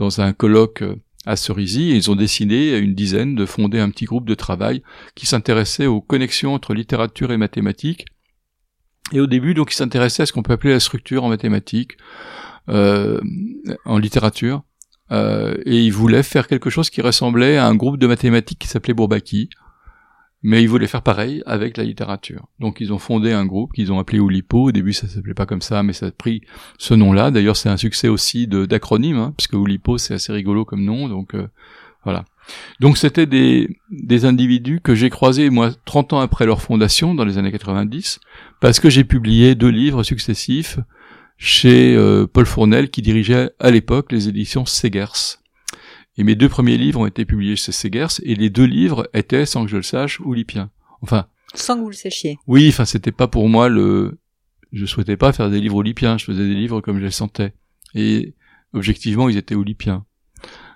dans un colloque euh, à Cerisy et ils ont décidé à une dizaine de fonder un petit groupe de travail qui s'intéressait aux connexions entre littérature et mathématiques. Et au début, donc, ils s'intéressaient à ce qu'on peut appeler la structure en mathématiques, euh, en littérature, euh, et ils voulaient faire quelque chose qui ressemblait à un groupe de mathématiques qui s'appelait Bourbaki, mais ils voulaient faire pareil avec la littérature. Donc ils ont fondé un groupe qu'ils ont appelé Oulipo. Au début, ça s'appelait pas comme ça, mais ça a pris ce nom-là. D'ailleurs, c'est un succès aussi d'acronyme, hein, puisque Oulipo c'est assez rigolo comme nom. Donc euh, voilà. Donc c'était des, des individus que j'ai croisés moi 30 ans après leur fondation dans les années 90 parce que j'ai publié deux livres successifs chez euh, Paul Fournel qui dirigeait à l'époque les éditions Segers. Et mes deux premiers livres ont été publiés chez Segers et les deux livres étaient sans que je le sache oulipiens. Enfin sans que vous le sachiez. Oui, enfin c'était pas pour moi le je souhaitais pas faire des livres oulipiens, je faisais des livres comme je les sentais. Et objectivement, ils étaient oulipiens.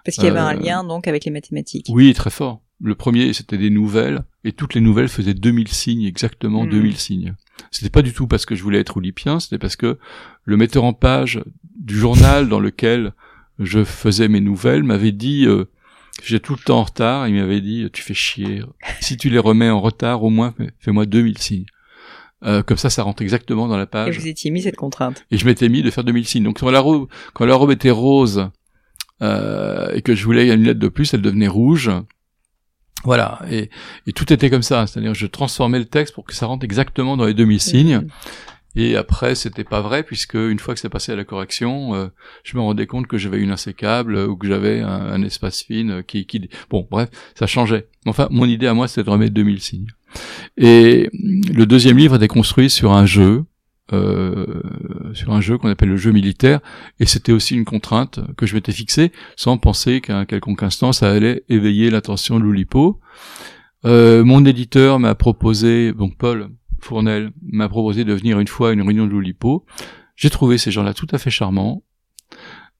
Parce qu'il y avait un euh, lien donc avec les mathématiques. Oui, très fort. Le premier, c'était des nouvelles, et toutes les nouvelles faisaient 2000 signes, exactement 2000 hmm. signes. C'était pas du tout parce que je voulais être oulipien, c'était parce que le metteur en page du journal dans lequel je faisais mes nouvelles m'avait dit, euh, j'ai tout le temps en retard, il m'avait dit, tu fais chier, si tu les remets en retard, au moins fais-moi 2000 signes. Euh, comme ça, ça rentre exactement dans la page. Et vous étiez mis cette contrainte. Et je m'étais mis de faire 2000 signes. Donc quand la robe, quand la robe était rose, euh, et que je voulais une lettre de plus, elle devenait rouge. Voilà, et, et tout était comme ça, c'est-à-dire je transformais le texte pour que ça rentre exactement dans les demi-signes. Mhm. Et après, c'était pas vrai puisque une fois que c'est passé à la correction, euh, je me rendais compte que j'avais une insécable ou que j'avais un, espace fine qui, qui, bon, bref, ça changeait. Enfin, mon idée à moi, c'était de remettre 2000 signes. Et le deuxième livre était construit sur un jeu euh, sur un jeu qu'on appelle le jeu militaire, et c'était aussi une contrainte que je m'étais fixée, sans penser qu'à un quelconque instant ça allait éveiller l'attention de l'Oulipo. Euh, mon éditeur m'a proposé, donc Paul Fournel m'a proposé de venir une fois à une réunion de l'Oulipo. J'ai trouvé ces gens-là tout à fait charmants,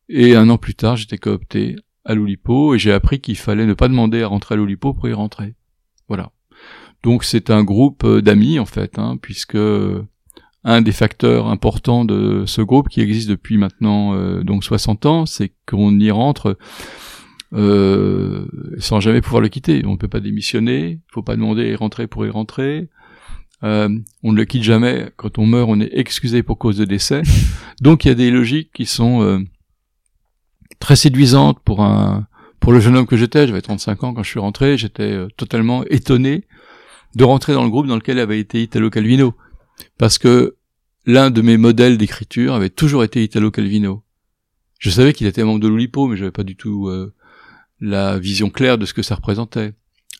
et un an plus tard j'étais coopté à l'Oulipo, et j'ai appris qu'il fallait ne pas demander à rentrer à l'Oulipo pour y rentrer. Voilà. Donc c'est un groupe d'amis en fait, hein, puisque un des facteurs importants de ce groupe qui existe depuis maintenant euh, donc 60 ans, c'est qu'on y rentre euh, sans jamais pouvoir le quitter. On ne peut pas démissionner, il faut pas demander et rentrer pour y rentrer. Euh, on ne le quitte jamais. Quand on meurt, on est excusé pour cause de décès. Donc il y a des logiques qui sont euh, très séduisantes pour un pour le jeune homme que j'étais. J'avais 35 ans quand je suis rentré. J'étais totalement étonné de rentrer dans le groupe dans lequel avait été Italo Calvino parce que l'un de mes modèles d'écriture avait toujours été Italo Calvino. Je savais qu'il était membre de l'Oulipo, mais j'avais pas du tout euh, la vision claire de ce que ça représentait.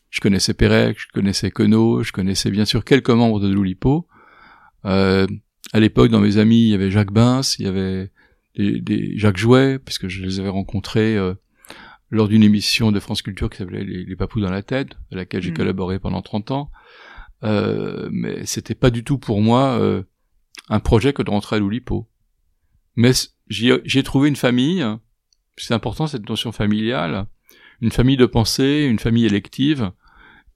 Je connaissais Pérec, je connaissais Queneau, je connaissais bien sûr quelques membres de l'Oulipo. Euh, à l'époque, dans mes amis, il y avait Jacques Bins, il y avait des, Jacques Jouet, puisque je les avais rencontrés euh, lors d'une émission de France Culture qui s'appelait les, les, Papous dans la tête, à laquelle j'ai mmh. collaboré pendant 30 ans. Euh, mais c'était pas du tout pour moi euh, un projet que de rentrer à l'Oulipo. Mais j'ai trouvé une famille, c'est important cette notion familiale, une famille de pensée, une famille élective,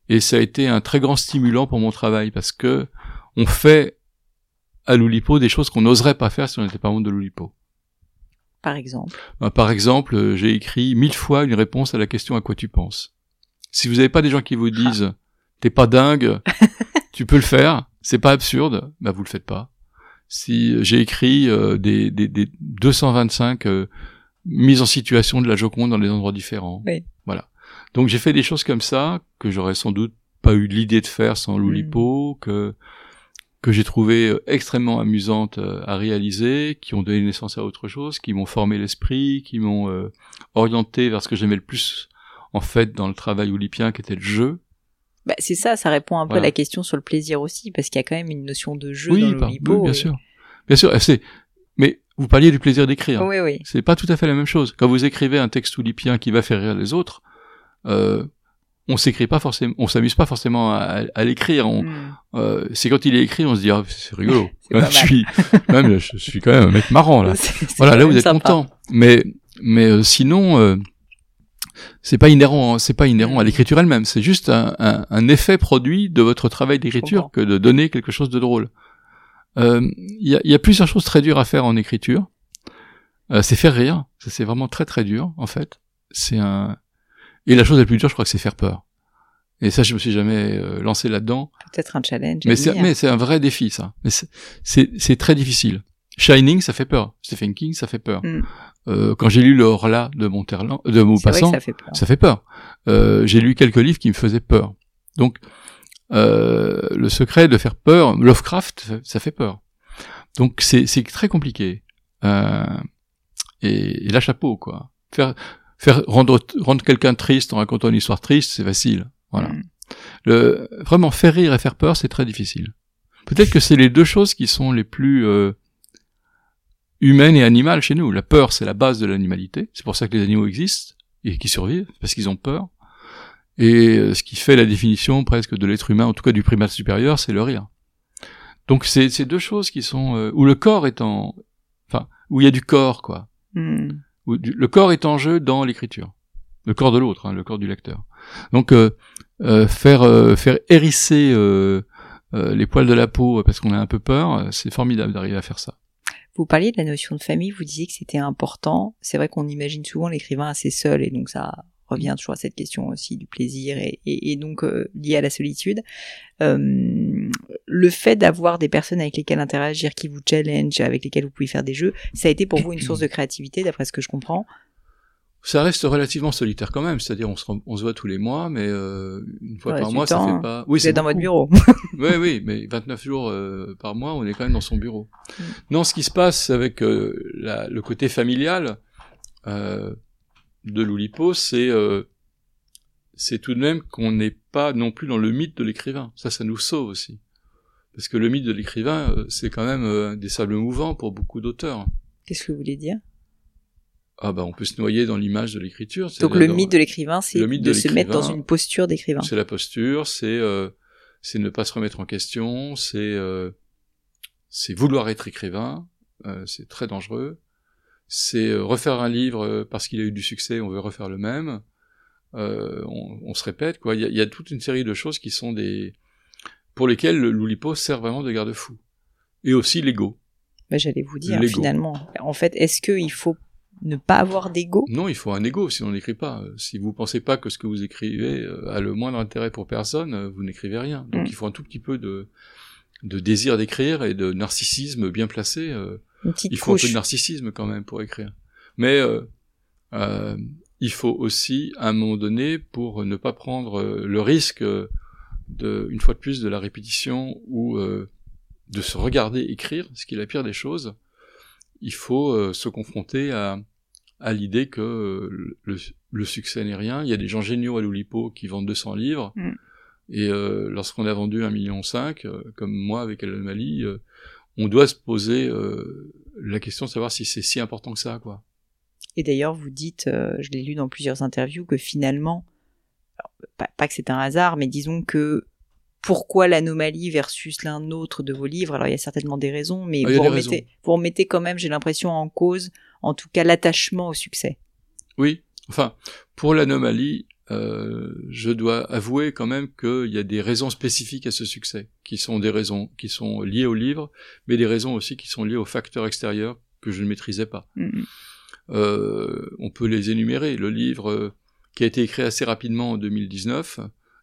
et ça a été un très grand stimulant pour mon travail parce que on fait à l'Oulipo des choses qu'on n'oserait pas faire si on n'était pas membre de l'Oulipo. Par exemple. Bah, par exemple, j'ai écrit mille fois une réponse à la question à quoi tu penses? Si vous n'avez pas des gens qui vous disent t'es pas dingue, tu peux le faire, c'est pas absurde, bah vous le faites pas. Si j'ai écrit euh, des, des, des, 225 euh, mises en situation de la Joconde dans des endroits différents. Oui. Voilà. Donc j'ai fait des choses comme ça que j'aurais sans doute pas eu l'idée de faire sans l'Oulipo, mm. que que j'ai trouvé euh, extrêmement amusantes à réaliser, qui ont donné naissance à autre chose, qui m'ont formé l'esprit, qui m'ont orienté vers ce que j'aimais le plus en fait dans le travail oulipien, qui était le jeu. Bah, c'est ça, ça répond un peu à la question sur le plaisir aussi, parce qu'il y a quand même une notion de jeu dans le oui, bien sûr. Bien sûr, c'est, mais vous parliez du plaisir d'écrire. Oui, oui. C'est pas tout à fait la même chose. Quand vous écrivez un texte oulipien qui va faire rire les autres, euh, on s'écrit pas forcément, on s'amuse pas forcément à, à l'écrire. Hmm. euh, c'est quand il est écrit, on se dit ah, c'est rigolo. je suis, même, je suis quand même un mec marrant là. voilà, là vous êtes content. Mais, mais euh, sinon, euh, c'est pas inhérent, c'est pas inhérent à l'écriture elle-même. C'est juste un, un, effet produit de votre travail d'écriture que de donner quelque chose de drôle. Il euh, y, a, y, a, plusieurs choses très dures à faire en écriture. Euh, c'est faire rire, ça c'est vraiment très très dur en fait. C'est un et la chose la plus dure, je crois que c'est faire peur. Et ça, je me suis jamais euh, lancé là-dedans. Peut-être un challenge. Mais c'est mais c'est un vrai défi ça. Mais c'est c'est très difficile. Shining, ça fait peur. Stephen King, ça fait peur. Mm. Euh, quand j'ai lu le Horla de Monterland, de Maupassant, ça fait peur. Ça fait peur. Euh, j'ai lu quelques livres qui me faisaient peur. Donc, euh, le secret de faire peur, Lovecraft, ça fait peur. Donc c'est très compliqué. Euh, et, et, la chapeau, quoi. Faire, faire rendre, rendre quelqu'un triste en racontant une histoire triste, c'est facile. Voilà. Mm. Le, vraiment, faire rire et faire peur, c'est très difficile. Peut-être que c'est les deux choses qui sont les plus euh, humaines et animales chez nous. La peur, c'est la base de l'animalité. C'est pour ça que les animaux existent et qui survivent, parce qu'ils ont peur. Et euh, ce qui fait la définition presque de l'être humain, en tout cas du primate supérieur, c'est le rire. Donc c'est ces deux choses qui sont euh, où le corps est en, enfin où il y a du corps quoi. Hmm. Où le corps est en jeu dans l'écriture. Le corps de l'autre, hein, le corps du lecteur. Donc euh, euh faire faire hérisser les poils de la peau parce qu'on a un peu peur, c'est formidable d'arriver à faire ça. Vous parliez de la notion de famille, vous disiez que c'était important. C'est vrai qu'on imagine souvent l'écrivain assez seul et donc ça revient toujours à cette question aussi du plaisir et, donc euh, lié à la solitude. Euh, le fait d'avoir des personnes avec lesquelles interagir, qui vous challenge, avec lesquelles vous pouvez faire des jeux, ça a été pour vous une source de créativité, d'après ce que je comprends? Ça reste relativement solitaire quand même, c'est-à-dire on se, on se voit tous les mois, mais euh, une fois par mois, ça fait pas. Oui, c'est dans votre bureau. oui, oui, mais 29 jours euh, par mois, on est quand même dans son bureau. Mm. Non, ce qui se passe avec euh, la, le côté familial, euh, de l'Oulipo, c'est euh, c'est tout de même qu'on n'est pas non plus dans le mythe de l'écrivain. Ça, ça nous sauve aussi. Parce que le mythe de l'écrivain, euh, c'est quand même euh, des sables mouvants pour beaucoup d'auteurs. Qu'est-ce que vous voulez dire? Ah bah on peut se noyer dans l'image de l'écriture. Donc le mythe de l'écrivain, c'est de, se mettre dans une posture d'écrivain. C'est la posture, c'est c'est ne pas se remettre en question, c'est c'est vouloir être écrivain, c'est très dangereux c'est euh, refaire un livre euh, parce qu'il a eu du succès, on veut refaire le même. Euh, on, on, se répète, quoi. Il y, y, a, toute une série de choses qui sont des pour lesquelles l'Oulipo sert vraiment de garde-fou. Et aussi l'ego. Bah, J'allais vous dire finalement. En fait, est-ce qu'il faut ne pas avoir d'ego Non, il faut un ego, sinon on n'écrit pas. Si vous pensez pas que ce que vous écrivez a le moindre intérêt pour personne, vous n'écrivez rien. Donc mm. il faut un tout petit peu de, de désir d'écrire et de narcissisme bien placé. Il faut un peu de narcissisme quand même pour écrire. Mais euh, euh, il faut aussi, à un moment donné, pour ne pas prendre euh, le risque de, une fois de plus, de la répétition ou euh, de se regarder écrire, ce qui est la pire des choses, il faut euh, se confronter à, à l'idée que le, le, succès n'est rien. Il y a des gens géniaux à l'Oulipo qui vendent 200 livres. Mm. Et lorsqu'on a vendu un million cinq, comme moi avec Anomalie, on doit se poser euh, la question de savoir si c'est si important que ça, quoi. Et d'ailleurs, vous dites, euh, je l'ai lu dans plusieurs interviews, que finalement, pas, que c'est un hasard, mais disons que pourquoi l'anomalie versus l'un autre de vos livres? Alors il y a certainement des raisons, mais ah, vous, remettez, vous remettez quand même, j'ai l'impression, en cause, en tout cas, l'attachement au succès. Oui, enfin, pour l'anomalie, euh, je dois avouer quand même qu'il y a des raisons spécifiques à ce succès, qui sont des raisons qui sont liées au livre, mais des raisons aussi qui sont liées aux facteurs extérieurs que je ne maîtrisais pas. Mm-hmm. Euh, on peut les énumérer. Le livre euh, qui a été écrit assez rapidement en 2019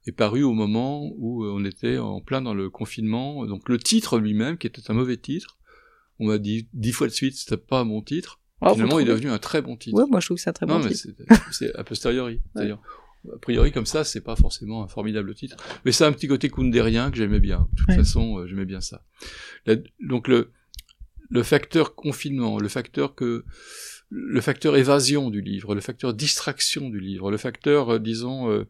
est paru au moment où on était en plein dans le confinement. Donc le titre lui-même, qui était un mauvais titre, on m'a dit dix fois de suite, c'était pas bon titre. Ah, Finalement, il est devenu un très bon titre. Ouais, moi je trouve que c'est un très bon titre. Non, mais c'est a posteriori. C'est-à-dire, a priori comme ça, c'est pas forcément un formidable titre, mais c'est un petit côté kundérien que j'aimais bien. De toute façon, euh, j'aimais bien ça. donc le le facteur confinement, le facteur que le facteur évasion du livre, le facteur distraction du livre, le facteur euh, disons euh,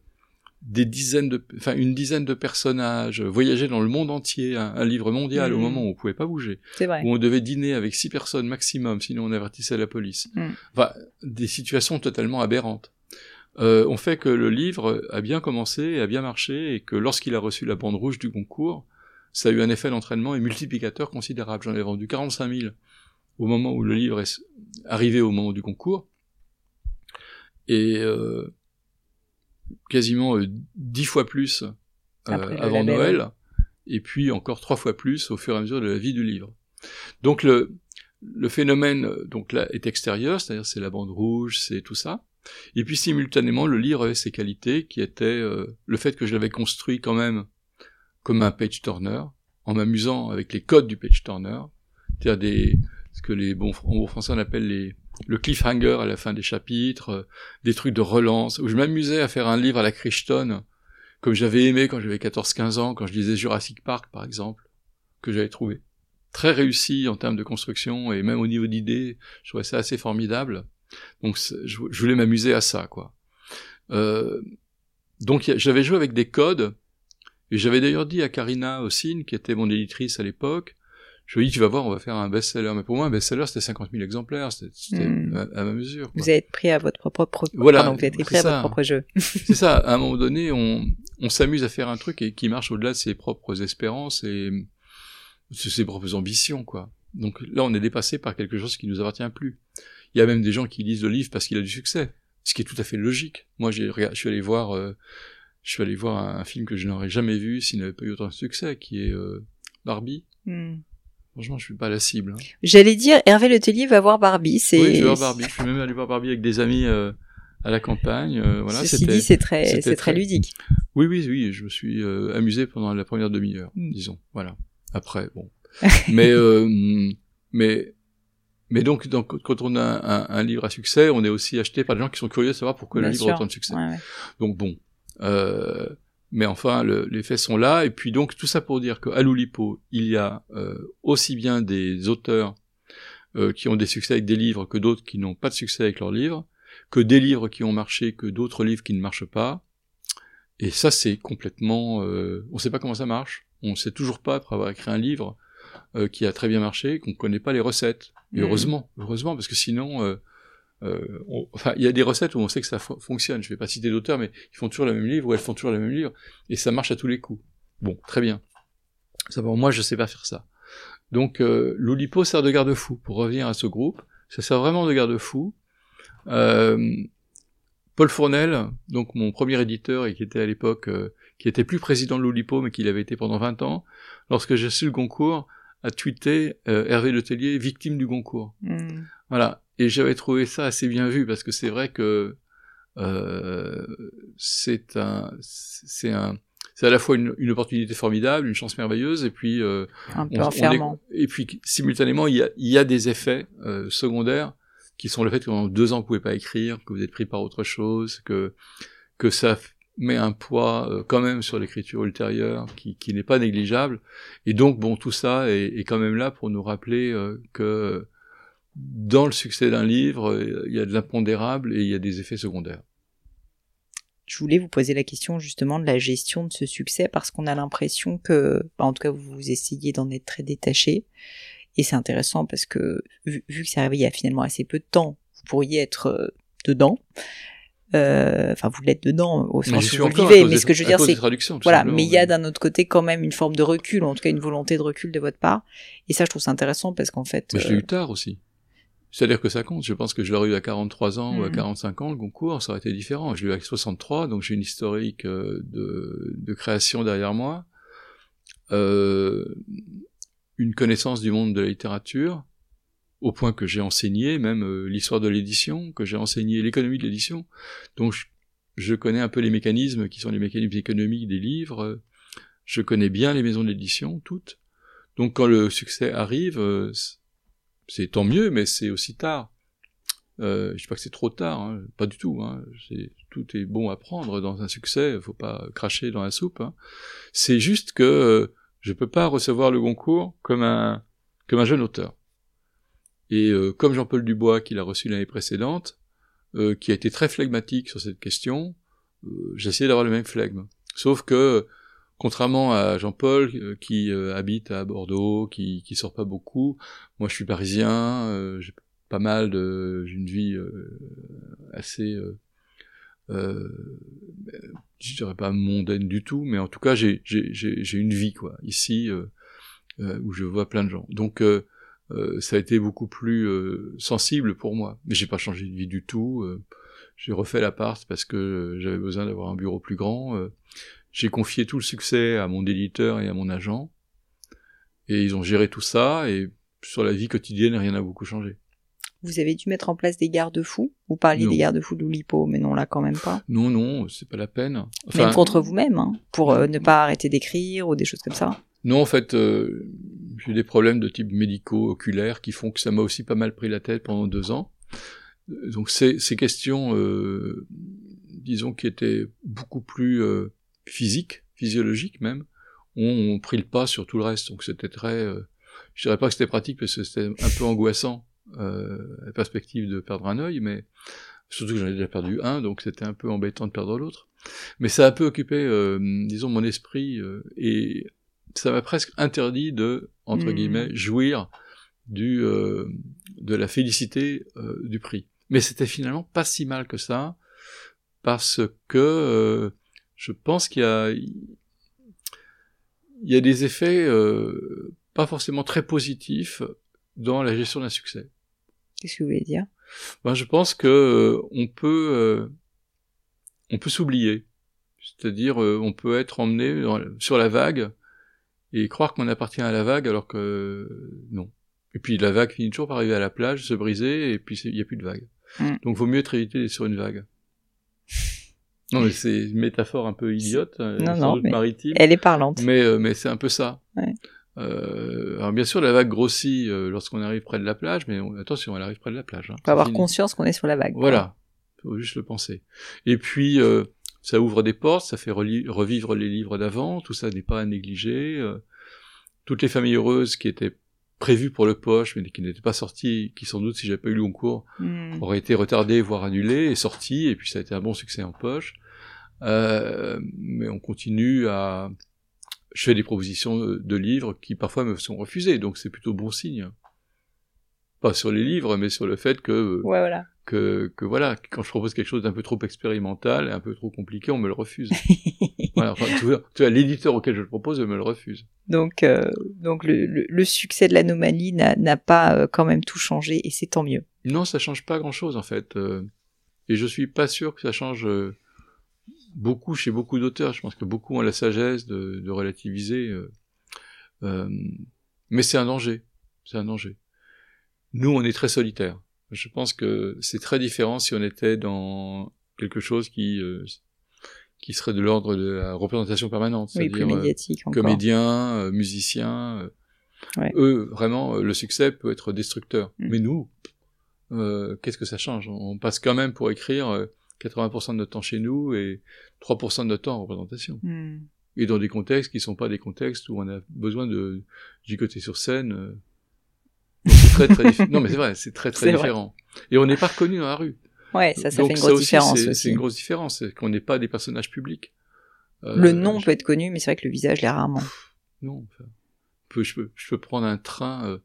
des dizaines de enfin une dizaine de personnages, voyager dans le monde entier, un, livre mondial au mmh. moment où on pouvait pas bouger, vrai. où on devait dîner avec six personnes maximum, sinon on avertissait la police. Mmh. Enfin, des situations totalement aberrantes euh, ont fait que le livre a bien commencé, a bien marché, et que lorsqu'il a reçu la bande rouge du concours, ça a eu un effet d'entraînement et multiplicateur considérable. J'en ai vendu 45 000 au moment où le livre est arrivé au moment du concours, et euh, quasiment euh, dix fois plus euh, avant Noël, et puis encore trois fois plus au fur et à mesure de la vie du livre. Donc le, le phénomène donc là est extérieur, c'est-à-dire c'est la bande rouge, c'est tout ça. Et puis simultanément, le livre avait ses qualités, qui étaient euh, le fait que je l'avais construit quand même comme un page turner, en m'amusant avec les codes du page turner, c'est-à-dire des ce que les bons en bon français on appelle les le cliffhanger à la fin des chapitres, euh, des trucs de relance, où je m'amusais à faire un livre à la Crichton, comme j'avais aimé quand j'avais 14-15 ans, quand je lisais Jurassic Park par exemple, que j'avais trouvé très réussi en termes de construction et même au niveau d'idées, je trouvais ça assez formidable. Donc je, voulais m'amuser à ça, quoi. Euh, donc j'avais joué avec des codes et j'avais d'ailleurs dit à Karina Ossine, qui était mon éditrice à l'époque, je lui ai dit, tu vas voir, on va faire un best-seller. Mais pour moi, un best-seller, c'était 50 000 exemplaires. C'était hmm. à, ma mesure. Vous avez pris à votre propre, voilà, Pardon, vous êtes pris à votre propre jeu. c'est ça. À un moment donné, on, on s'amuse à faire un truc et qui marche au-delà de ses propres espérances et de ses propres ambitions, quoi. Donc là, on est dépassé par quelque chose qui nous appartient plus. Il y a même des gens qui lisent le livre parce qu'il a du succès, ce qui est tout à fait logique. Moi, j'ai, je suis allé voir, euh, je suis allé voir un, film que je n'aurais jamais vu s'il n'avait pas eu autant de succès, qui est euh, Barbie. Hmm. Franchement, je suis pas la cible. Hein. J'allais dire, Hervé Letellier va voir Barbie. C'est... Oui, je vais voir Barbie. Je suis même allé voir Barbie avec des amis euh, à la campagne. Euh, voilà, Ceci dit, c'est très, c'est très, ludique. Oui, oui, oui. Je me suis euh, amusé pendant la première demi-heure, hmm. disons. Voilà. Après, bon. mais, mais, mais donc, donc, quand on a un, un, livre à succès, on est aussi acheté par des gens qui sont curieux de savoir pourquoi le livre a autant de succès. Ouais, ouais. Donc bon. Euh, mais enfin, le, les faits sont là. Et puis donc tout ça pour dire qu'à l'Oulipo, il y a euh, aussi bien des auteurs euh, qui ont des succès avec des livres que d'autres qui n'ont pas de succès avec leurs livres, que des livres qui ont marché que d'autres livres qui ne marchent pas. Et ça, c'est complètement... Euh, on ne sait pas comment ça marche. On ne sait toujours pas, après avoir écrit un livre qui a très bien marché, qu'on ne connaît pas les recettes. Et mmh. heureusement, heureusement, parce que sinon euh, enfin, il y a des recettes où on sait que ça fonctionne. Je vais pas citer d'auteurs, mais ils font toujours le même livre ou elles font toujours le même livre et ça marche à tous les coups. Bon, très bien. Ça, moi, je sais pas faire ça. Donc, euh, l'Oulipo sert de garde-fou. Pour revenir à ce groupe, ça sert vraiment de garde-fou. Euh, Paul Fournel, donc mon premier éditeur et qui était à l'époque, euh, qui était plus président de l'Oulipo, mais qui l'avait été pendant 20 ans, lorsque j'ai su le concours, a tweeté euh, Hervé Letellier, victime du concours. Hmm. Voilà. Et j'avais trouvé ça assez bien vu parce que c'est vrai que euh, c'est un, c'est un, c'est à la fois une, une, opportunité formidable, une chance merveilleuse, et puis euh, un peu on, et puis simultanément il y a, il y a des effets euh, secondaires qui sont le fait que pendant deux ans vous pouvez pas écrire, que vous êtes pris par autre chose, que que ça met un poids euh, quand même sur l'écriture ultérieure qui, qui n'est pas négligeable, et donc bon tout ça est, est quand même là pour nous rappeler euh, que dans le succès d'un livre, il y a de l'impondérable et il y a des effets secondaires. Je voulais vous poser la question justement de la gestion de ce succès parce qu'on a l'impression que, bah, en tout cas, vous essayez d'en être très détaché. Et c'est intéressant parce que, vu, que c'est arrivé il y a finalement assez peu de temps, vous pourriez être euh, dedans. Euh, enfin, vous l'êtes dedans au sens où vous vivez, mais ce que je veux dire, c'est voilà. Mais il y a d'un autre côté quand même une forme de recul, en tout cas une volonté de recul de votre part. Et ça, je trouve ça intéressant parce qu'en fait. Mais je l'ai eu tard aussi. C'est-à-dire que ça compte. Je pense que je l'aurais eu à 43 ans ou à 45 mmh. ans, le concours, ça aurait été différent. Je l'ai eu à 63, donc j'ai une historique euh, de, de, création derrière moi. Euh, une connaissance du monde de la littérature, au point que j'ai enseigné même euh, l'histoire de l'édition, que j'ai enseigné l'économie de l'édition. Donc je, je, connais un peu les mécanismes qui sont les mécanismes économiques des livres. Je connais bien les maisons d'édition, toutes. Donc quand le succès arrive, euh, c'est tant mieux, mais c'est aussi tard. Euh, je sais pas que c'est trop tard, hein, pas du tout. Hein, tout est bon à prendre dans un succès, faut pas cracher dans la soupe. Hein. C'est juste que euh, je peux pas recevoir le Goncourt comme un comme un jeune auteur. Et euh, comme Jean-Paul Dubois, qui l'a reçu l'année précédente, euh, qui a été très flegmatique sur cette question, j'ai essayé d'avoir le même flegme. Sauf que Contrairement à Jean-Paul euh, qui euh, habite à Bordeaux, qui qui sort pas beaucoup, moi je suis parisien, euh, j'ai pas mal de, j'ai une vie assez, euh, je dirais pas mondaine du tout, mais en tout cas j'ai une vie quoi ici où je vois plein de gens. Donc ça a été beaucoup plus sensible pour moi, mais j'ai pas changé de vie du tout. J'ai refait l'appart parce que j'avais besoin d'avoir un bureau plus grand. J'ai confié tout le succès à mon éditeur et à mon agent, et ils ont géré tout ça, et sur la vie quotidienne, rien n'a beaucoup changé. Vous avez dû mettre en place des garde-fous? Vous parliez des garde-fous d'Oulipo, mais non, là quand même pas. Non, non, c'est pas la peine. Enfin, même contre vous-même, hein, pour euh, ne pas arrêter d'écrire ou des choses comme ça. Non, en fait, euh, j'ai des problèmes de type médico-oculaire qui font que ça m'a aussi pas mal pris la tête pendant deux ans. Donc ces, ces questions, euh, disons, qui étaient beaucoup plus physiques, physiologiques même, ont, pris le pas sur tout le reste. Donc c'était très, euh, je dirais pas que c'était pratique parce que c'était un peu angoissant euh, la perspective de perdre un œil, mais surtout que j'en ai déjà perdu un, donc c'était un peu embêtant de perdre l'autre. Mais ça a un peu occupé, euh, disons, mon esprit euh, et ça m'a presque interdit de, entre mmh. guillemets, jouir du euh, de la félicité euh, du prix. Mais c'était finalement pas si mal que ça parce que je pense qu'il y a il y a des effets pas forcément très positifs dans la gestion d'un succès. Qu'est-ce que vous voulez dire? Ben, je pense que euh, on peut euh, on peut s'oublier, c'est-à-dire euh, on peut être emmené sur la vague et croire qu'on appartient à la vague alors que non. Et puis la vague finit toujours par arriver à la plage, se briser et puis il n'y a plus de vague. Mm. Donc vaut mieux être évité sur une vague. Non mais c'est une métaphore un peu idiote, non, non, maritime. Elle est parlante. Mais mais c'est un peu ça. Ouais. Euh, alors bien sûr, la vague grossit euh, lorsqu'on arrive près de la plage, mais attention, elle arrive près de la plage. Hein. Faut avoir conscience qu'on est sur la vague. Voilà, faut juste le penser. Et puis, euh, ça ouvre des portes, ça fait revivre les livres d'avant, tout ça n'est pas à négliger. Euh. toutes les familles heureuses qui étaient prévues pour le poche, mais qui n'étaient pas sorties, qui sans doute, si j'avais pas eu le concours, hmm. auraient été retardées, voire annulées, et sorties, et puis ça a été un bon succès en poche. mais on continue à je fais des propositions de livres qui parfois me sont refusées, donc c'est plutôt bon signe. Pas sur les livres, mais sur le fait que, ouais, voilà. que, que voilà, quand je propose quelque chose d'un peu trop expérimental et un peu trop compliqué, on me le refuse. voilà, tu vois, l'éditeur auquel je le propose me le refuse. Donc, euh, donc le, le, succès de l'anomalie n'a pas euh, quand même tout changé et c'est tant mieux. Non, ça change pas grand chose en fait. Euh, et je suis pas sûr que ça change beaucoup chez beaucoup d'auteurs. Je pense que beaucoup ont la sagesse de, de relativiser. Euh, euh, mais c'est un danger. C'est un danger. Nous, on est très solitaires. Je pense que c'est très différent si on était dans quelque chose qui euh, qui serait de l'ordre de la représentation permanente, oui, c'est-à-dire comédiens, musiciens. Ouais. Eux, vraiment, le succès peut être destructeur. Mm. Mais nous, qu'est-ce que ça change? On passe quand même pour écrire 80% de notre temps chez nous et 3% de notre temps en représentation. Hmm. Et dans des contextes qui sont pas des contextes où on a besoin de gigoter sur scène. Euh, c'est très très non mais c'est vrai, c'est très très différent. Et on n'est pas reconnu dans la rue. Ouais, ça, ça fait une grosse différence. C'est une grosse différence, c'est qu'on n'est pas des personnages publics. Euh, le nom peut être connu, mais c'est vrai que le visage l'est rarement. Non, enfin, je, peux, je peux prendre un train euh,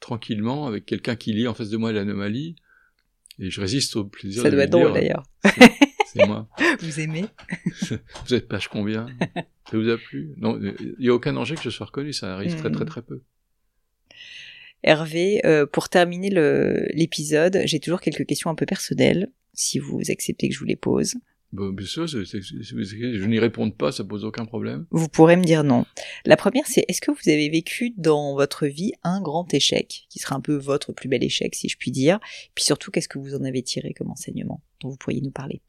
tranquillement avec quelqu'un qui lit en face de moi l'anomalie et je résiste au plaisir Ça doit être drôle d'ailleurs. C'est moi. Vous aimez? Vous êtes page combien? Ça vous a plu? Non, il n'y a aucun danger que je sois reconnu, ça arrive très très hmm. très peu. Hervé, euh, pour terminer l'épisode, j'ai toujours quelques questions un peu personnelles, si vous acceptez que je vous les pose. Bon, bien sûr, je n'y réponds pas, ça pose aucun problème. Vous pourrez me dire non. La première, c'est est-ce que vous avez vécu dans votre vie un grand échec, qui sera un peu votre plus bel échec, si je puis dire? Puis surtout, qu'est-ce que vous en avez tiré comme enseignement dont vous pourriez nous parler?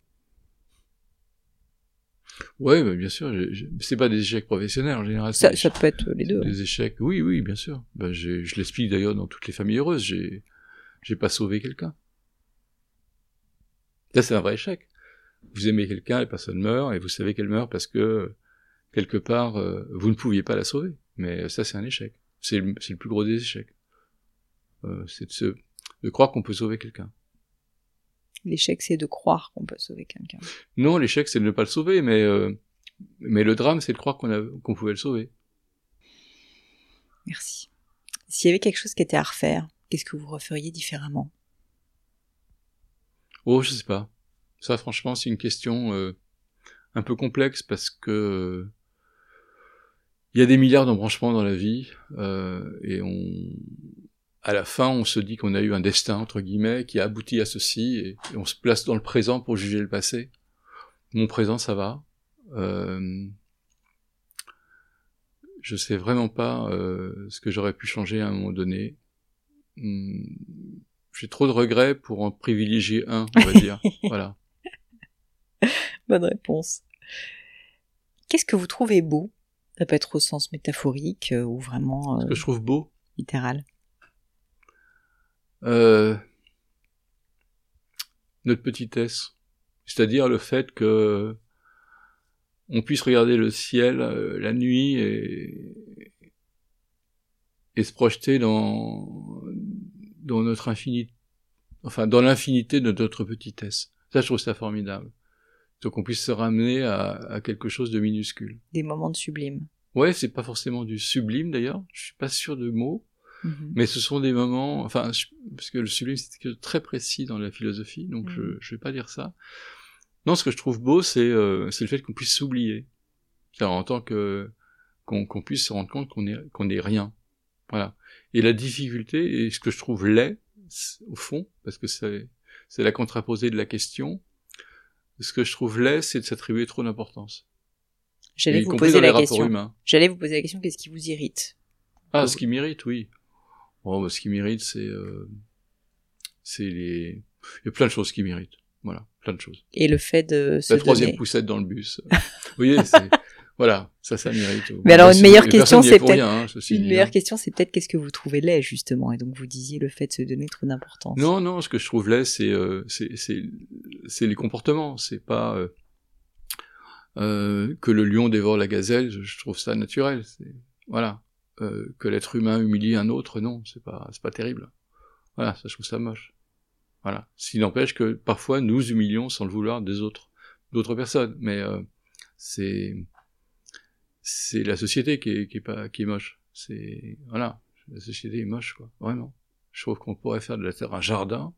Ouais, bah, bien sûr. C'est pas des échecs professionnels en général. Ça, ça peut être les deux. Des échecs, oui, oui, bien sûr. Ben, je l'explique d'ailleurs dans toutes les familles heureuses. J'ai, j'ai pas sauvé quelqu'un. Là, c'est un vrai échec vous aimez quelqu'un, la personne meurt, et vous savez qu'elle meurt parce que, quelque part, euh, vous ne pouviez pas la sauver. Mais ça, c'est un échec. C'est le, le, plus gros des échecs. Euh, c'est de, se, de croire qu'on peut sauver quelqu'un. L'échec, c'est de croire qu'on peut sauver quelqu'un. Non, l'échec, c'est de ne pas le sauver, mais, euh, mais le drame, c'est de croire qu'on qu'on pouvait le sauver. Merci. S'il y avait quelque chose qui était à refaire, qu'est-ce que vous referiez différemment? Oh, je sais pas. Ça, franchement, c'est une question euh, un peu complexe parce que il y a des milliards d'embranchements dans la vie euh, et on, à la fin, on se dit qu'on a eu un destin entre guillemets qui a abouti à ceci et, on se place dans le présent pour juger le passé. Mon présent, ça va. Euh, je sais vraiment pas euh, ce que j'aurais pu changer à un moment donné. Hmm, j'ai trop de regrets pour en privilégier un, on va dire. voilà. Bonne réponse. Qu'est-ce que vous trouvez beau? Ça peut être au sens métaphorique euh, ou vraiment. Ce que je trouve beau Littéral. Euh, notre petitesse. C'est-à-dire le fait que on puisse regarder le ciel euh, la nuit et, et se projeter dans, dans notre infini, enfin, dans l'infinité de notre petitesse. Ça, je trouve ça formidable. Donc, qu'on puisse se ramener à, à, quelque chose de minuscule. Des moments de sublime. Ouais, c'est pas forcément du sublime d'ailleurs. Je suis pas sûr de mots. Mhm. Mais ce sont des moments, enfin, parce que le sublime c'est très précis dans la philosophie, donc je, mhm. je vais pas dire ça. Non, ce que je trouve beau, c'est euh, le fait qu'on puisse s'oublier, c'est-à-dire en tant que qu'on puisse se rendre compte qu'on est qu'on est rien, voilà. Et la difficulté, et ce que je trouve laid, au fond, parce que c'est c'est la contraposée de la question, ce que je trouve laid, c'est de s'attribuer trop d'importance. J'allais vous poser la question. J'allais vous poser la question, qu'est-ce qui vous irrite? Ah, ce qui m'irrite, oui. Bon, bah, ce qui m'irrite, c'est euh, c'est les. Il y a plein de choses qui m'irritent. Voilà, plein de choses. Et le fait de se La troisième poussette dans le bus. Vous voyez, c'est voilà, ça, ça m'irrite. Mais alors, une meilleure question, c'est peut-être, hein, une meilleure hein. question, c'est peut-être qu'est-ce que vous trouvez laid, justement. Et donc, vous disiez le fait de se donner trop d'importance. Non, non, ce que je trouve laid, c'est, euh, c'est, c'est, c'est les comportements. C'est pas, euh, euh, que le lion dévore la gazelle, je, trouve ça naturel. Voilà. Euh, que l'être humain humilie un autre, non, c'est pas, c'est pas terrible. Voilà, ça je trouve ça moche. Voilà. S'il n'empêche que parfois nous humilions sans le vouloir des autres, d'autres personnes, mais euh, c'est c'est la société qui est, qui est pas qui est moche. C'est voilà, la société est moche quoi, vraiment. Je trouve qu'on pourrait faire de la terre un jardin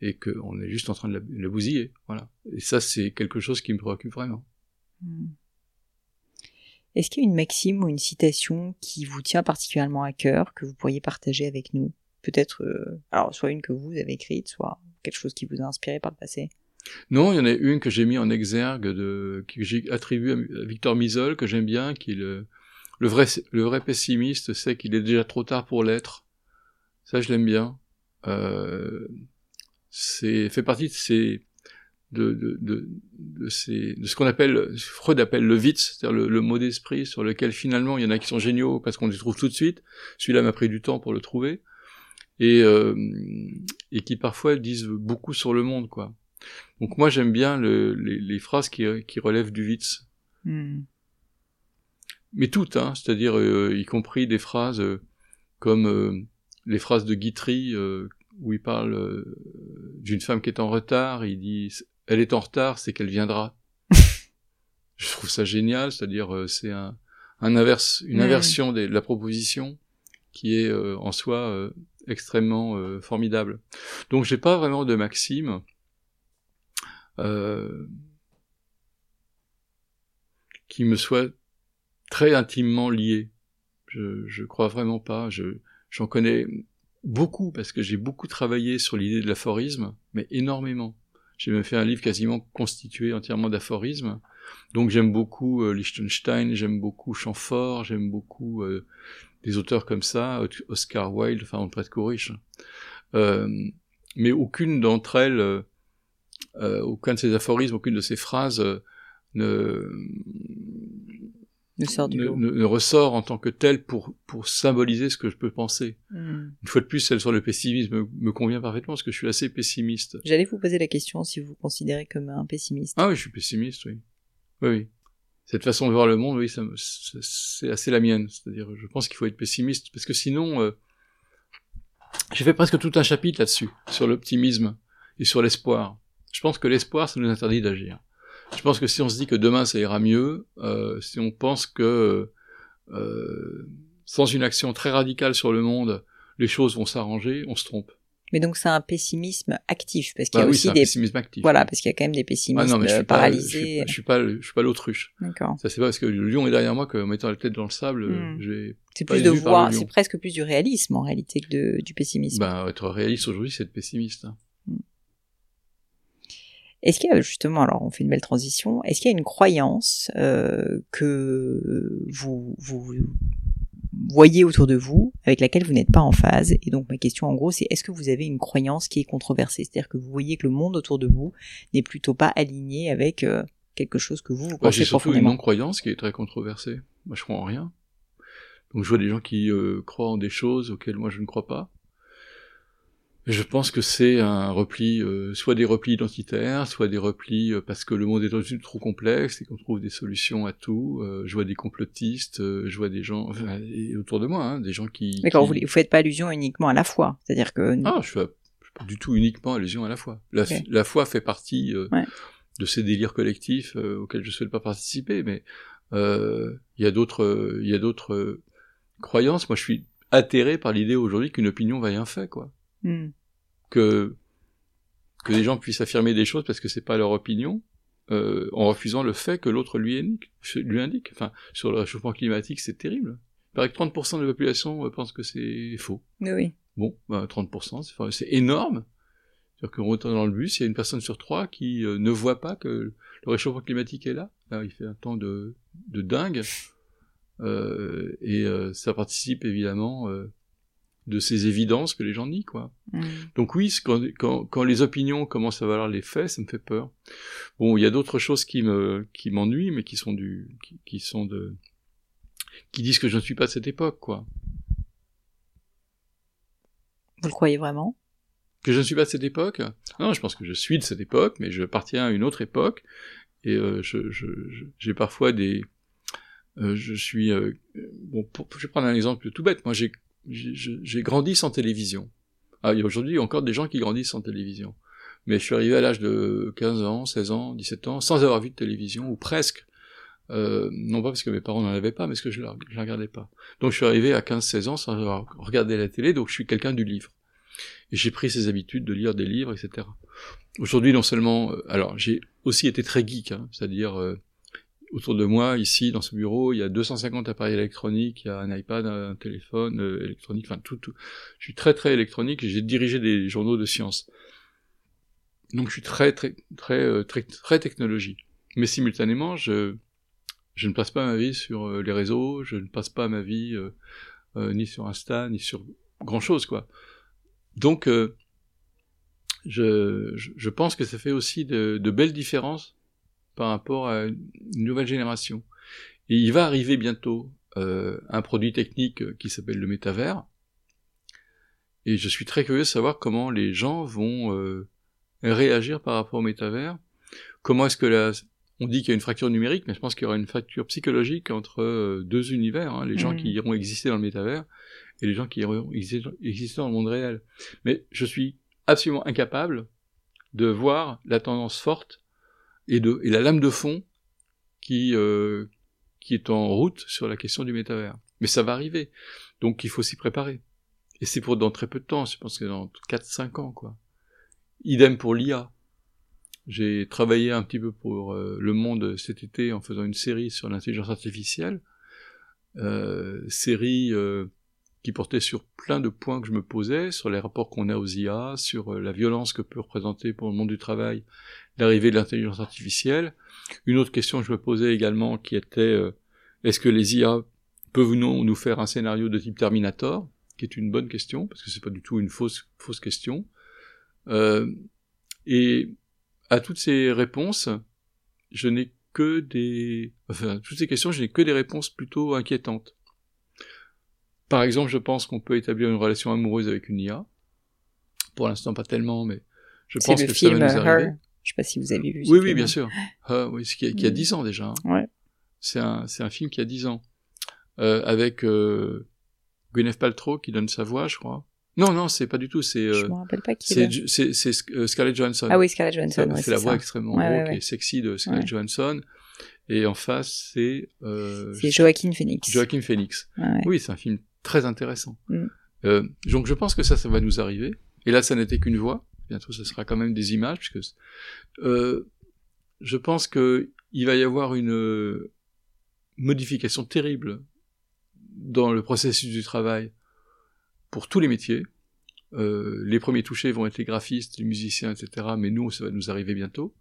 et qu'on est juste en train de la, bousiller, voilà. Et ça c'est quelque chose qui me préoccupe vraiment. Hmm. Est-ce qu'il y a une maxime ou une citation qui vous tient particulièrement à cœur, que vous pourriez partager avec nous? Peut-être, euh, alors soit une que vous avez écrite, soit quelque chose qui vous a inspiré par le passé? Non, il y en a une que j'ai mis en exergue, de, que j'ai attribué à Victor Misol, que j'aime bien, qui le, le, vrai, le vrai pessimiste sait qu'il est déjà trop tard pour l'être. Ça, je l'aime bien. Euh, c'est fait partie de ces de, de, de, de, ces, de ce qu'on appelle, Freud appelle le Witz, c'est-à-dire le, le, mot d'esprit sur lequel finalement il y en a qui sont géniaux parce qu'on les trouve tout de suite. Celui-là m'a pris du temps pour le trouver. Et, euh, et qui parfois disent beaucoup sur le monde, quoi. Donc moi j'aime bien le, les, les, phrases qui, qui, relèvent du Witz. Hmm. Mais toutes, hein, c'est-à-dire euh, y compris des phrases euh, comme euh, les phrases de Guitry où il parle d'une femme qui est en retard, il dit elle est en retard, c'est qu'elle viendra. je trouve ça génial, c'est-à-dire c'est un, un, inverse, une inversion de la proposition qui est en soi extrêmement formidable. Donc j'ai pas vraiment de maxime. Euh, qui me soit très intimement lié. Je, je crois vraiment pas. Je, j'en connais beaucoup parce que j'ai beaucoup travaillé sur l'idée de l'aphorisme, mais énormément. J'ai même fait un livre quasiment constitué entièrement d'aphorismes. Donc j'aime beaucoup euh, Liechtenstein, j'aime beaucoup Chamfort, j'aime beaucoup euh, des auteurs comme ça, Oscar Wilde, enfin on prête. Euh, mais aucune d'entre elles euh, aucun de ces aphorismes, aucune de ces phrases ne, ne, sort du ne, ressort en tant que tel pour, pour symboliser ce que je peux penser. Hmm. Une fois de plus, celle sur le pessimisme me, convient parfaitement parce que je suis assez pessimiste. J'allais vous poser la question si vous vous considérez comme un pessimiste. Ah oui, je suis pessimiste, oui. Oui, oui. Cette façon de voir le monde, oui, c'est assez la mienne. C'est-à-dire, je pense qu'il faut être pessimiste parce que sinon, euh, j'ai fait presque tout un chapitre là-dessus, sur l'optimisme et sur l'espoir. Je pense que l'espoir, ça nous interdit d'agir. Je pense que si on se dit que demain ça ira mieux, euh, si on pense que euh, sans une action très radicale sur le monde, les choses vont s'arranger, on se trompe. Mais donc c'est un pessimisme actif parce qu'il y a bah aussi des pessimisme actif. voilà parce qu'il y a quand même des pessimistes ah non, mais je suis paralysés. Pas, je, suis, pas, je suis pas l'autruche. D'accord. Ça c'est pas parce que le lion est derrière moi qu'en mettant la tête dans le sable, hmm. j'ai c'est plus de voir, c'est presque plus du réalisme en réalité que de, du pessimisme. Ben être réaliste aujourd'hui, c'est être pessimiste. Hein. Est-ce qu'il y a justement, alors on fait une belle transition, est-ce qu'il y a une croyance euh, que vous, vous voyez autour de vous avec laquelle vous n'êtes pas en phase? Et donc ma question en gros c'est est-ce que vous avez une croyance qui est controversée? C'est-à-dire que vous voyez que le monde autour de vous n'est plutôt pas aligné avec euh, quelque chose que vous, vous bah, J'ai surtout une non-croyance qui est très controversée. Moi je crois en rien. Donc je vois des gens qui euh, croient en des choses auxquelles moi je ne crois pas. Je pense que c'est un repli, euh, soit des replis identitaires, soit des replis euh, parce que le monde est devenu trop complexe et qu'on trouve des solutions à tout. Euh, je vois des complotistes, je vois des gens enfin, autour de moi, hein, des gens qui. D'accord, vous, vous faites pas allusion uniquement à la foi, c'est-à-dire que. Ah, je fais pas du tout uniquement allusion à la foi. La, la foi fait partie de ces délires collectifs auxquels je souhaite pas participer, mais il y a d'autres, il y a d'autres croyances. Moi, je suis atterré par l'idée aujourd'hui qu'une opinion va rien faire, quoi. Hmm. Que que les gens puissent affirmer des choses parce que c'est pas leur opinion, euh, en refusant le fait que l'autre lui indique, lui indique. Enfin, sur le réchauffement climatique, c'est terrible. Il paraît que 30% de la population euh, pense que c'est faux. Oui. Bon, bah, 30%, c'est énorme. C'est-à-dire qu'on retourne dans le bus, il y a une personne sur trois qui euh, ne voit pas que le réchauffement climatique est là. là il fait un temps de, de dingue. Euh, et ça participe évidemment de ces évidences que les gens nient, quoi. Mm. Donc oui, quand, quand, quand, les opinions commencent à valoir les faits, ça me fait peur. Bon, il y a d'autres choses qui me qui m'ennuient, mais qui sont du qui, qui, sont de qui disent que je ne suis pas de cette époque, quoi. Vous le croyez vraiment? Que je ne suis pas de cette époque? Non, je pense que je suis de cette époque, mais je appartiens à une autre époque, et euh, je, je, j'ai parfois des euh, je suis euh, bon. je vais prendre un exemple tout bête. Moi, j'ai j'ai grandi sans télévision. Ah, aujourd'hui encore des gens qui grandissent sans télévision. Mais je suis arrivé à l'âge de 15 ans, 16 ans, 17 ans, sans avoir vu de télévision, ou presque. Euh, non pas parce que mes parents n'en avaient pas, mais parce que je ne la, regardais pas. Donc je suis arrivé à 15-16 ans sans avoir regardé la télé, donc je suis quelqu'un du livre. Et j'ai pris ces habitudes de lire des livres, etc. Aujourd'hui, non seulement... Euh, alors, j'ai aussi été très geek, hein, c'est-à-dire... Euh, autour de moi, ici, dans ce bureau, il y a 250 appareils électroniques, il y a un iPad, un téléphone euh, électronique, enfin tout, tout. Je suis très très électronique et j'ai dirigé des journaux de sciences. Donc je suis très très très euh, très très, technologie. Mais simultanément, je ne passe pas ma vie sur euh, les réseaux, je ne passe pas ma vie ni sur Insta, ni sur grand chose quoi. Donc je, pense que ça fait aussi de belles différences par rapport à une nouvelle génération. Et il va arriver bientôt euh, un produit technique qui s'appelle le métavers. Et je suis très curieux de savoir comment les gens vont euh, réagir par rapport au métavers. Comment est-ce que la... On dit qu'il y a une fracture numérique, mais je pense qu'il y aura une fracture psychologique entre euh, deux univers, hein, les gens mmh. qui iront exister dans le métavers et les gens qui iront exister dans le monde réel. Mais je suis absolument incapable de voir la tendance forte et, de, et la lame de fond qui, euh, qui est en route sur la question du métavers. Mais ça va arriver. Donc il faut s'y préparer. Et c'est pour dans très peu de temps, je pense que dans 4-5 ans, quoi. Idem pour l'IA. J'ai travaillé un petit peu pour euh, Le Monde cet été en faisant une série sur l'intelligence artificielle. Euh, série qui portait sur plein de points que je me posais, sur les rapports qu'on a aux IA, sur euh, la violence que peut représenter pour le monde du travail l'arrivée de l'intelligence artificielle. Une autre question que je me posais également qui était euh, est-ce que les IA peuvent ou non nous faire un scénario de type Terminator qui est une bonne question parce que c'est pas du tout une fausse fausse question. Euh, et à toutes ces réponses, je n'ai que des enfin toutes ces questions, je n'ai que des réponses plutôt inquiétantes. Par exemple, je pense qu'on peut établir une relation amoureuse avec une IA. Pour l'instant, pas tellement, mais je pense que ça va nous arriver. Je sais pas si vous avez vu. Oui, oui, bien sûr. Ah, oui, qui a, qui a 10 ans déjà. Hein. Ouais. C'est un, film qui a 10 ans. Euh, avec euh, Gwyneth Paltrow qui donne sa voix, je crois. Non, non, c'est pas du tout. C'est. Euh, je me rappelle pas qui. C'est, euh, Scarlett Johansson. Ah oui, Scarlett Johansson. C'est la voix extrêmement ouais, et sexy de Scarlett Johansson. Et en face, c'est. Euh, c'est Joaquin Phoenix. Joaquin Phoenix. Oui, c'est un film très intéressant. Mm. Euh, donc je pense que ça, ça va nous arriver. Et là, ça n'était qu'une voix. Bientôt, ce sera quand même des images, puisque euh, je pense que il va y avoir une euh, modification terrible dans le processus du travail pour tous les métiers. Euh, les premiers touchés vont être les graphistes, les musiciens, etc. Mais nous, ça va nous arriver bientôt.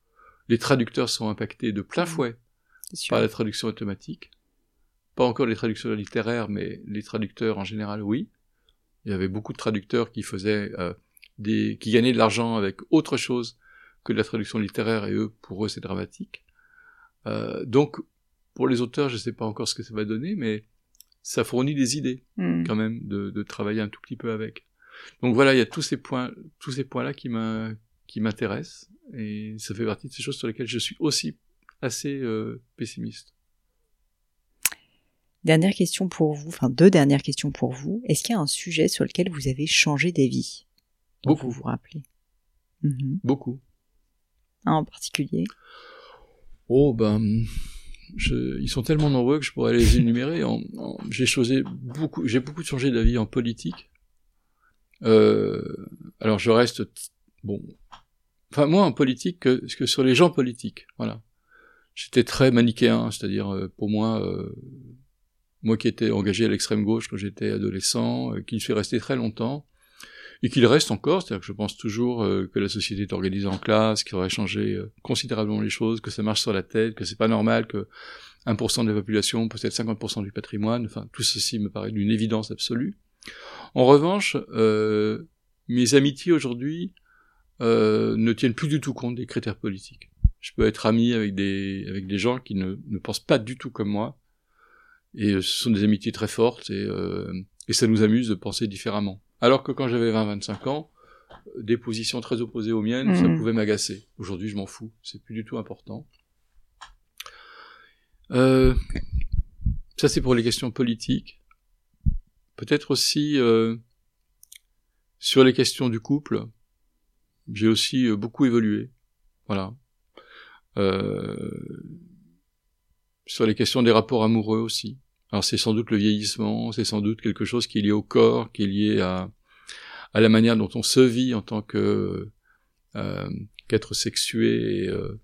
Les traducteurs sont impactés de plein mmh. fouet par la traduction automatique. Pas encore les traducteurs littéraires, mais les traducteurs en général, oui. Il y avait beaucoup de traducteurs qui faisaient euh, des, qui gagnaient de l'argent avec autre chose que de la traduction littéraire, et eux, pour eux, c'est dramatique. Euh, donc, pour les auteurs, je ne sais pas encore ce que ça va donner, mais ça fournit des idées, hmm. quand même, de, de, travailler un tout petit peu avec. Donc voilà, il y a tous ces points, tous ces points-là qui qui m'intéressent et ça fait partie de ces choses sur lesquelles je suis aussi assez euh, pessimiste. Dernière question pour vous, enfin deux dernières questions pour vous. Est-ce qu'il y a un sujet sur lequel vous avez changé d'avis? Beaucoup. Vous vous rappelez mhm. Beaucoup. Un en particulier Oh ben, ils sont tellement nombreux que je pourrais les énumérer. j'ai changé beaucoup, j'ai beaucoup changé d'avis en politique. Euh, alors je reste bon. Enfin moi en politique que, que sur les gens politiques, voilà. J'étais très manichéen, c'est-à-dire euh, pour moi, euh, moi qui étais engagé à l'extrême gauche quand j'étais adolescent, qui suis resté très longtemps, et qu'il reste encore, c'est-à-dire que je pense toujours euh, que la société est organisée en classe, qu'il aurait changé euh, considérablement les choses, que ça marche sur la tête, que c'est pas normal que 1% de la population possède 50% du patrimoine, enfin tout ceci me paraît d'une évidence absolue. En revanche, euh, mes amitiés aujourd'hui euh, ne tiennent plus du tout compte des critères politiques. Je peux être ami avec des, avec des gens qui ne, ne pensent pas du tout comme moi, et ce sont des amitiés très fortes, et, et ça nous amuse de penser différemment. Alors que quand j'avais 20-25 ans, des positions très opposées aux miennes, ça mmh. pouvait m'agacer. Aujourd'hui, je m'en fous. C'est plus du tout important. Euh, ça, c'est pour les questions politiques. Peut-être aussi euh, sur les questions du couple. J'ai aussi euh, beaucoup évolué. Voilà. sur les questions des rapports amoureux aussi. Alors c'est sans doute le vieillissement, c'est sans doute quelque chose qui est lié au corps, qui est lié à, à la manière dont on se vit en tant que euh, qu'être sexué et, euh,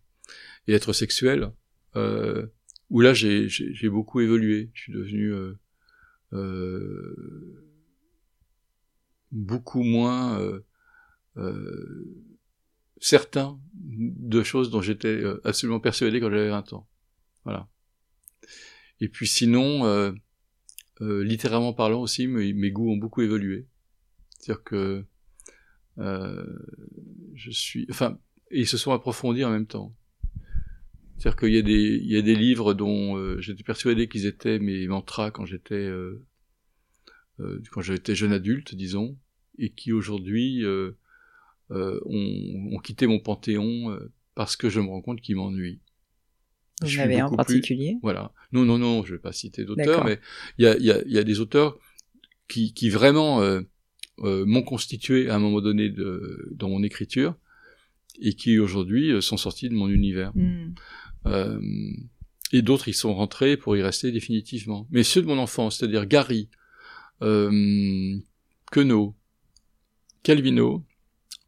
être sexuel. Euh, où là j'ai beaucoup évolué, je suis devenu euh, euh, beaucoup moins certain de choses dont j'étais absolument persuadé quand j'avais 20 ans. Voilà. Et puis sinon, euh, euh, littéralement parlant aussi, mes, goûts ont beaucoup évolué. C'est-à-dire que euh, je suis, enfin, ils se sont approfondis en même temps. C'est-à-dire qu'il y a des, il y a des livres dont euh, j'étais persuadé qu'ils étaient mes mantras quand j'étais, quand j'étais jeune adulte, disons, et qui aujourd'hui ont, ont, quitté mon panthéon parce que je me rends compte qu'ils m'ennuient. Vous en avez un en particulier Voilà. Non, non, non, je vais pas citer d'auteurs, mais il y a, y, a, y a, des auteurs qui, qui vraiment euh, euh, m'ont constitué à un moment donné de, dans mon écriture et qui aujourd'hui euh, sont sortis de mon univers. Hmm. Euh, et d'autres, ils sont rentrés pour y rester définitivement. Mais ceux de mon enfance, c'est-à-dire Gary, euh, Queneau, Calvino,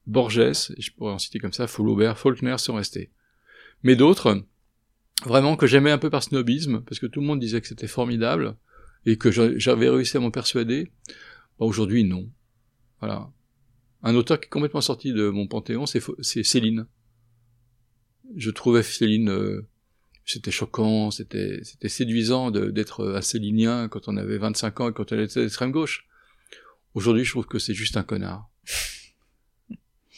Borges, et je pourrais en citer comme ça, Flaubert, Faulkner sont restés. Mais d'autres, vraiment que j'aimais un peu par snobisme, parce que tout le monde disait que c'était formidable, et que j'avais réussi à m'en persuader, bah, aujourd'hui non. Voilà. Un auteur qui est complètement sorti de mon panthéon, c'est Céline. Je trouvais Céline, euh, c'était choquant, c'était séduisant d'être un célinien quand on avait 25 ans et quand on était d'extrême gauche. Aujourd'hui, je trouve que c'est juste un connard.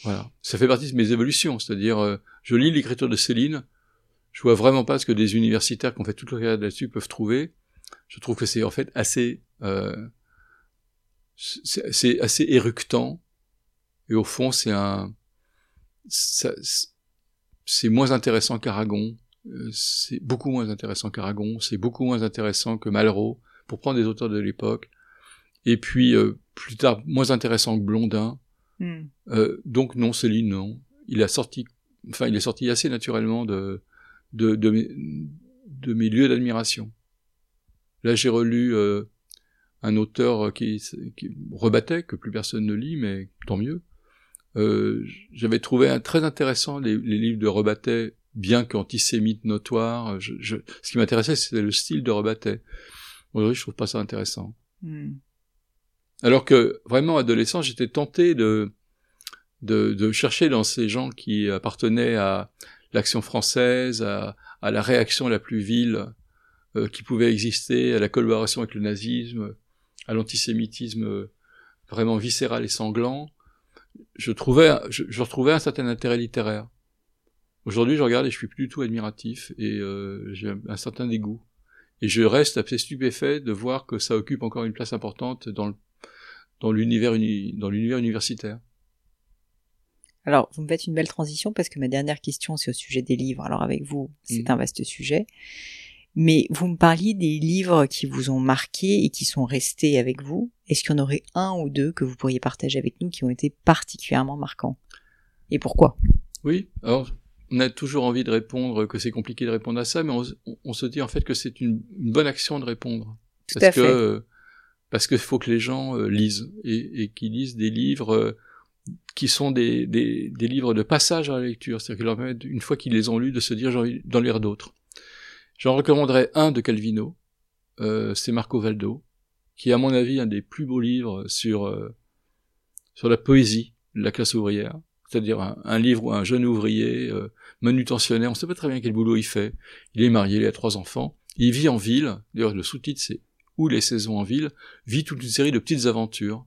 Voilà. Ça fait partie de mes évolutions, c'est-à-dire, euh, je lis l'écriture de Céline, je vois vraiment pas ce que des universitaires qui ont fait toute leur carrière là-dessus peuvent trouver. Je trouve que c'est en fait assez, euh, c'est assez éructant. Et au fond, c'est un, c'est moins intéressant qu'Aragon. Euh, c'est beaucoup moins intéressant qu'Aragon. C'est beaucoup moins intéressant que Malraux, pour prendre des auteurs de l'époque. Et puis euh, plus tard, moins intéressant que Blondin. Hmm. Euh, donc non, Céline, non. Il a sorti, enfin, il est sorti assez naturellement de de, de, mes, de mes lieux d'admiration. Là, j'ai relu euh, un auteur qui, qui, rebattait, que plus personne ne lit, mais tant mieux. Euh, J'avais trouvé un, très intéressant les, les, livres de Rebattet, bien qu'antisémite notoire. Je, je, ce qui m'intéressait, c'était le style de Rebattet. Aujourd'hui, je trouve pas ça intéressant. Hmm. Alors que, vraiment, adolescent, j'étais tenté de, de, de, chercher dans ces gens qui appartenaient à l'action française, à, à, la réaction la plus vile euh, qui pouvait exister, à la collaboration avec le nazisme, à l'antisémitisme euh, vraiment viscéral et sanglant, je trouvais, je, je, retrouvais un certain intérêt littéraire. Aujourd'hui, je regarde et je suis plus du tout admiratif et euh, j'ai un certain dégoût. Et je reste assez stupéfait de voir que ça occupe encore une place importante dans l'univers dans l'univers universitaire. Alors, vous me faites une belle transition parce que ma dernière question, c'est au sujet des livres. Alors, avec vous, c'est mm. un vaste sujet. Mais vous me parliez des livres qui vous ont marqué et qui sont restés avec vous. Est-ce qu'il y en aurait un ou deux que vous pourriez partager avec nous qui ont été particulièrement marquants? Et pourquoi? Oui, alors on a toujours envie de répondre que c'est compliqué de répondre à ça, mais on, se dit en fait que c'est une, bonne action de répondre. Tout parce à que, fait. parce qu'il faut que les gens euh, lisent et, et qu'ils lisent des livres euh, qui sont des, des, des, livres de passage à la lecture, c'est-à-dire qu'ils leur permettent, une fois qu'ils les ont lus, de se dire envie d'en lire d'autres. J'en recommanderais un de Calvino, euh, c'est Marco Valdo, qui est à mon avis un des plus beaux livres sur euh, sur la poésie de la classe ouvrière, c'est-à-dire un, livre où un jeune ouvrier euh, manutentionnaire, on sait pas très bien quel boulot il fait, il est marié, il a trois enfants, il vit en ville, d'ailleurs le sous-titre c'est Où les saisons en ville, vit toute une série de petites aventures,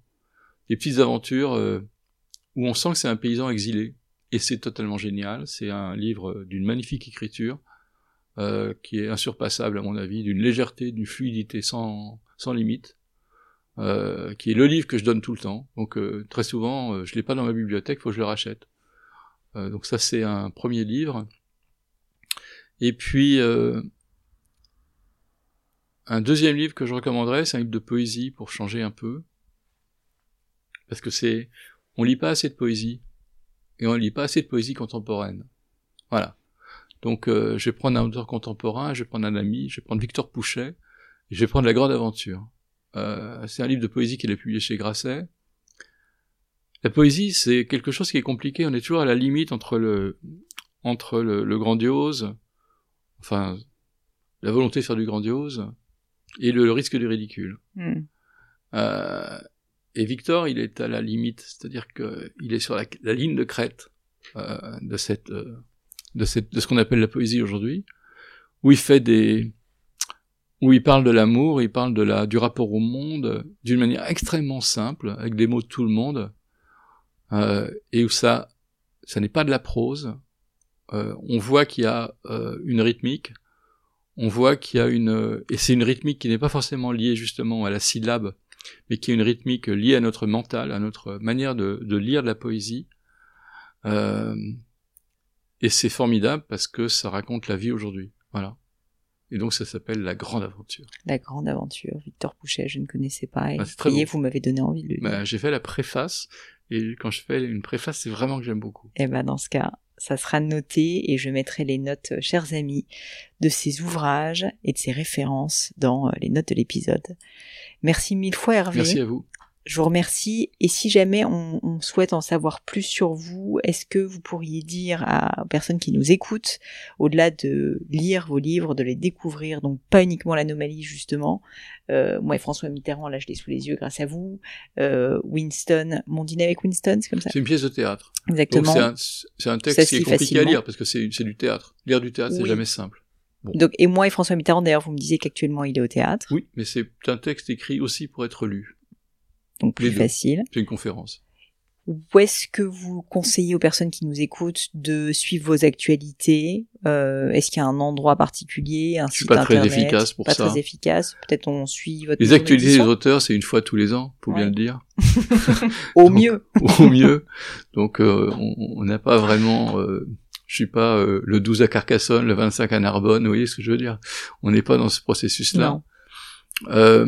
des petites aventures euh, où on sent que c'est un paysan exilé. Et c'est totalement génial. C'est un livre d'une magnifique écriture, euh, qui est insurpassable à mon avis, d'une légèreté, d'une fluidité sans, limite, euh, qui est le livre que je donne tout le temps. Donc euh, très souvent, je l'ai pas dans ma bibliothèque, faut que je le rachète. Donc ça c'est un premier livre. Et puis un deuxième livre que je recommanderais, c'est un livre de poésie pour changer un peu, parce que c'est on lit pas assez de poésie et on lit pas assez de poésie contemporaine. Voilà. Donc euh, je vais prendre un auteur contemporain, je vais prendre un ami, je vais prendre Victor Pouchet, et je vais prendre La Grande Aventure. Euh, c'est un livre de poésie qu'il a publié chez Grasset. La poésie, c'est quelque chose qui est compliqué. On est toujours à la limite entre le entre le, grandiose, enfin la volonté de faire du grandiose, et le, risque du ridicule. Hmm. Euh, et Victor, il est à la limite, c'est-à-dire qu'il est sur la, ligne de crête euh, de cette, euh, de cette, de ce qu'on appelle la poésie aujourd'hui, où il fait des, où il parle de l'amour, il parle de la, du rapport au monde d'une manière extrêmement simple, avec des mots de tout le monde, euh, et où ça, ça n'est pas de la prose. Euh, on voit qu'il y a euh, une rythmique, on voit qu'il y a une, et c'est une rythmique qui n'est pas forcément liée justement à la syllabe, mais qui est une rythmique liée à notre mental, à notre manière de, de lire de la poésie. Euh, et c'est formidable parce que ça raconte la vie aujourd'hui. Voilà. Et donc ça s'appelle La Grande Aventure. La Grande Aventure, Victor Pouchet, je ne connaissais pas. Et bah, vous m'avez donné envie de le lire. Bah, j'ai fait la préface, et quand je fais une préface, c'est vraiment que j'aime beaucoup. Et eh ben dans ce cas, ça sera noté et je mettrai les notes, euh, chers amis, de ces ouvrages et de ces références dans euh, les notes de l'épisode. Merci mille fois Hervé. Merci à vous. Je vous remercie. Et si jamais on, on souhaite en savoir plus sur vous, est-ce que vous pourriez dire à, aux personnes qui nous écoutent, au-delà de lire vos livres, de les découvrir, donc pas uniquement l'anomalie justement, euh, moi et François Mitterrand, là je l'ai sous les yeux grâce à vous, euh, Winston, mon dîner avec Winston, c'est comme ça C'est une pièce de théâtre. Exactement. C'est un, un, texte qui est compliqué à lire parce que c'est du théâtre. Lire du théâtre, c'est jamais simple. Donc, et moi et François Mitterrand, d'ailleurs, vous me disiez qu'actuellement il est au théâtre. Oui, mais c'est un texte écrit aussi pour être lu. Donc plus facile. C'est une conférence. Où est-ce que vous conseillez aux personnes qui nous écoutent de suivre vos actualités euh, Est-ce qu'il y a un endroit particulier, un Je suis pas très efficace pour pas ça. très efficace. Peut-être on suit votre. Les actualités des auteurs, c'est une fois tous les ans, faut bien le dire. au mieux. au mieux. Donc euh, on n'a pas vraiment. Euh, je suis pas euh, le 12 à Carcassonne, le 25 à Narbonne, vous voyez ce que je veux dire On n'est pas dans ce processus-là. Euh,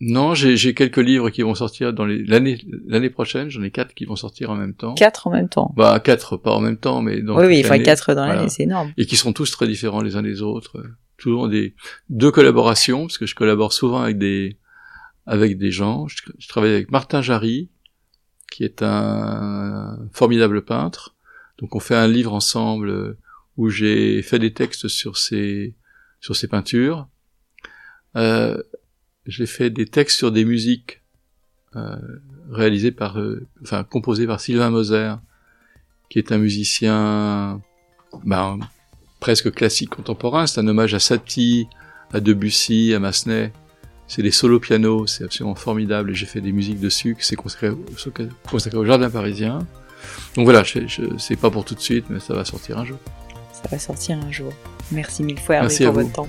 non, j'ai quelques livres qui vont sortir dans l'année l'année prochaine. J'en ai quatre qui vont sortir en même temps. Quatre en même temps. Bah quatre, pas en même temps, mais dans oui, oui, il faut quatre dans l'année, c'est énorme. Et qui sont tous très différents les uns des autres. Toujours des deux collaborations, parce que je collabore souvent avec des avec des gens. Je, je travaille avec Martin Jarry, qui est un formidable peintre donc on fait un livre ensemble euh, où j'ai fait des textes sur ces sur ces peintures. Euh, j'ai fait des textes sur des musiques euh, réalisées par, euh, enfin composées par Sylvain Moser, qui est un musicien ben, presque classique contemporain. C'est un hommage à Satie, à Debussy, à Massenet. C'est des solos piano, c'est absolument formidable j'ai fait des musiques dessus. C'est consacré au jardin parisien. Donc voilà, je, je c'est pas pour tout de suite, mais ça va sortir un jour. Ça va sortir un jour. Merci mille fois Hervé pour votre temps.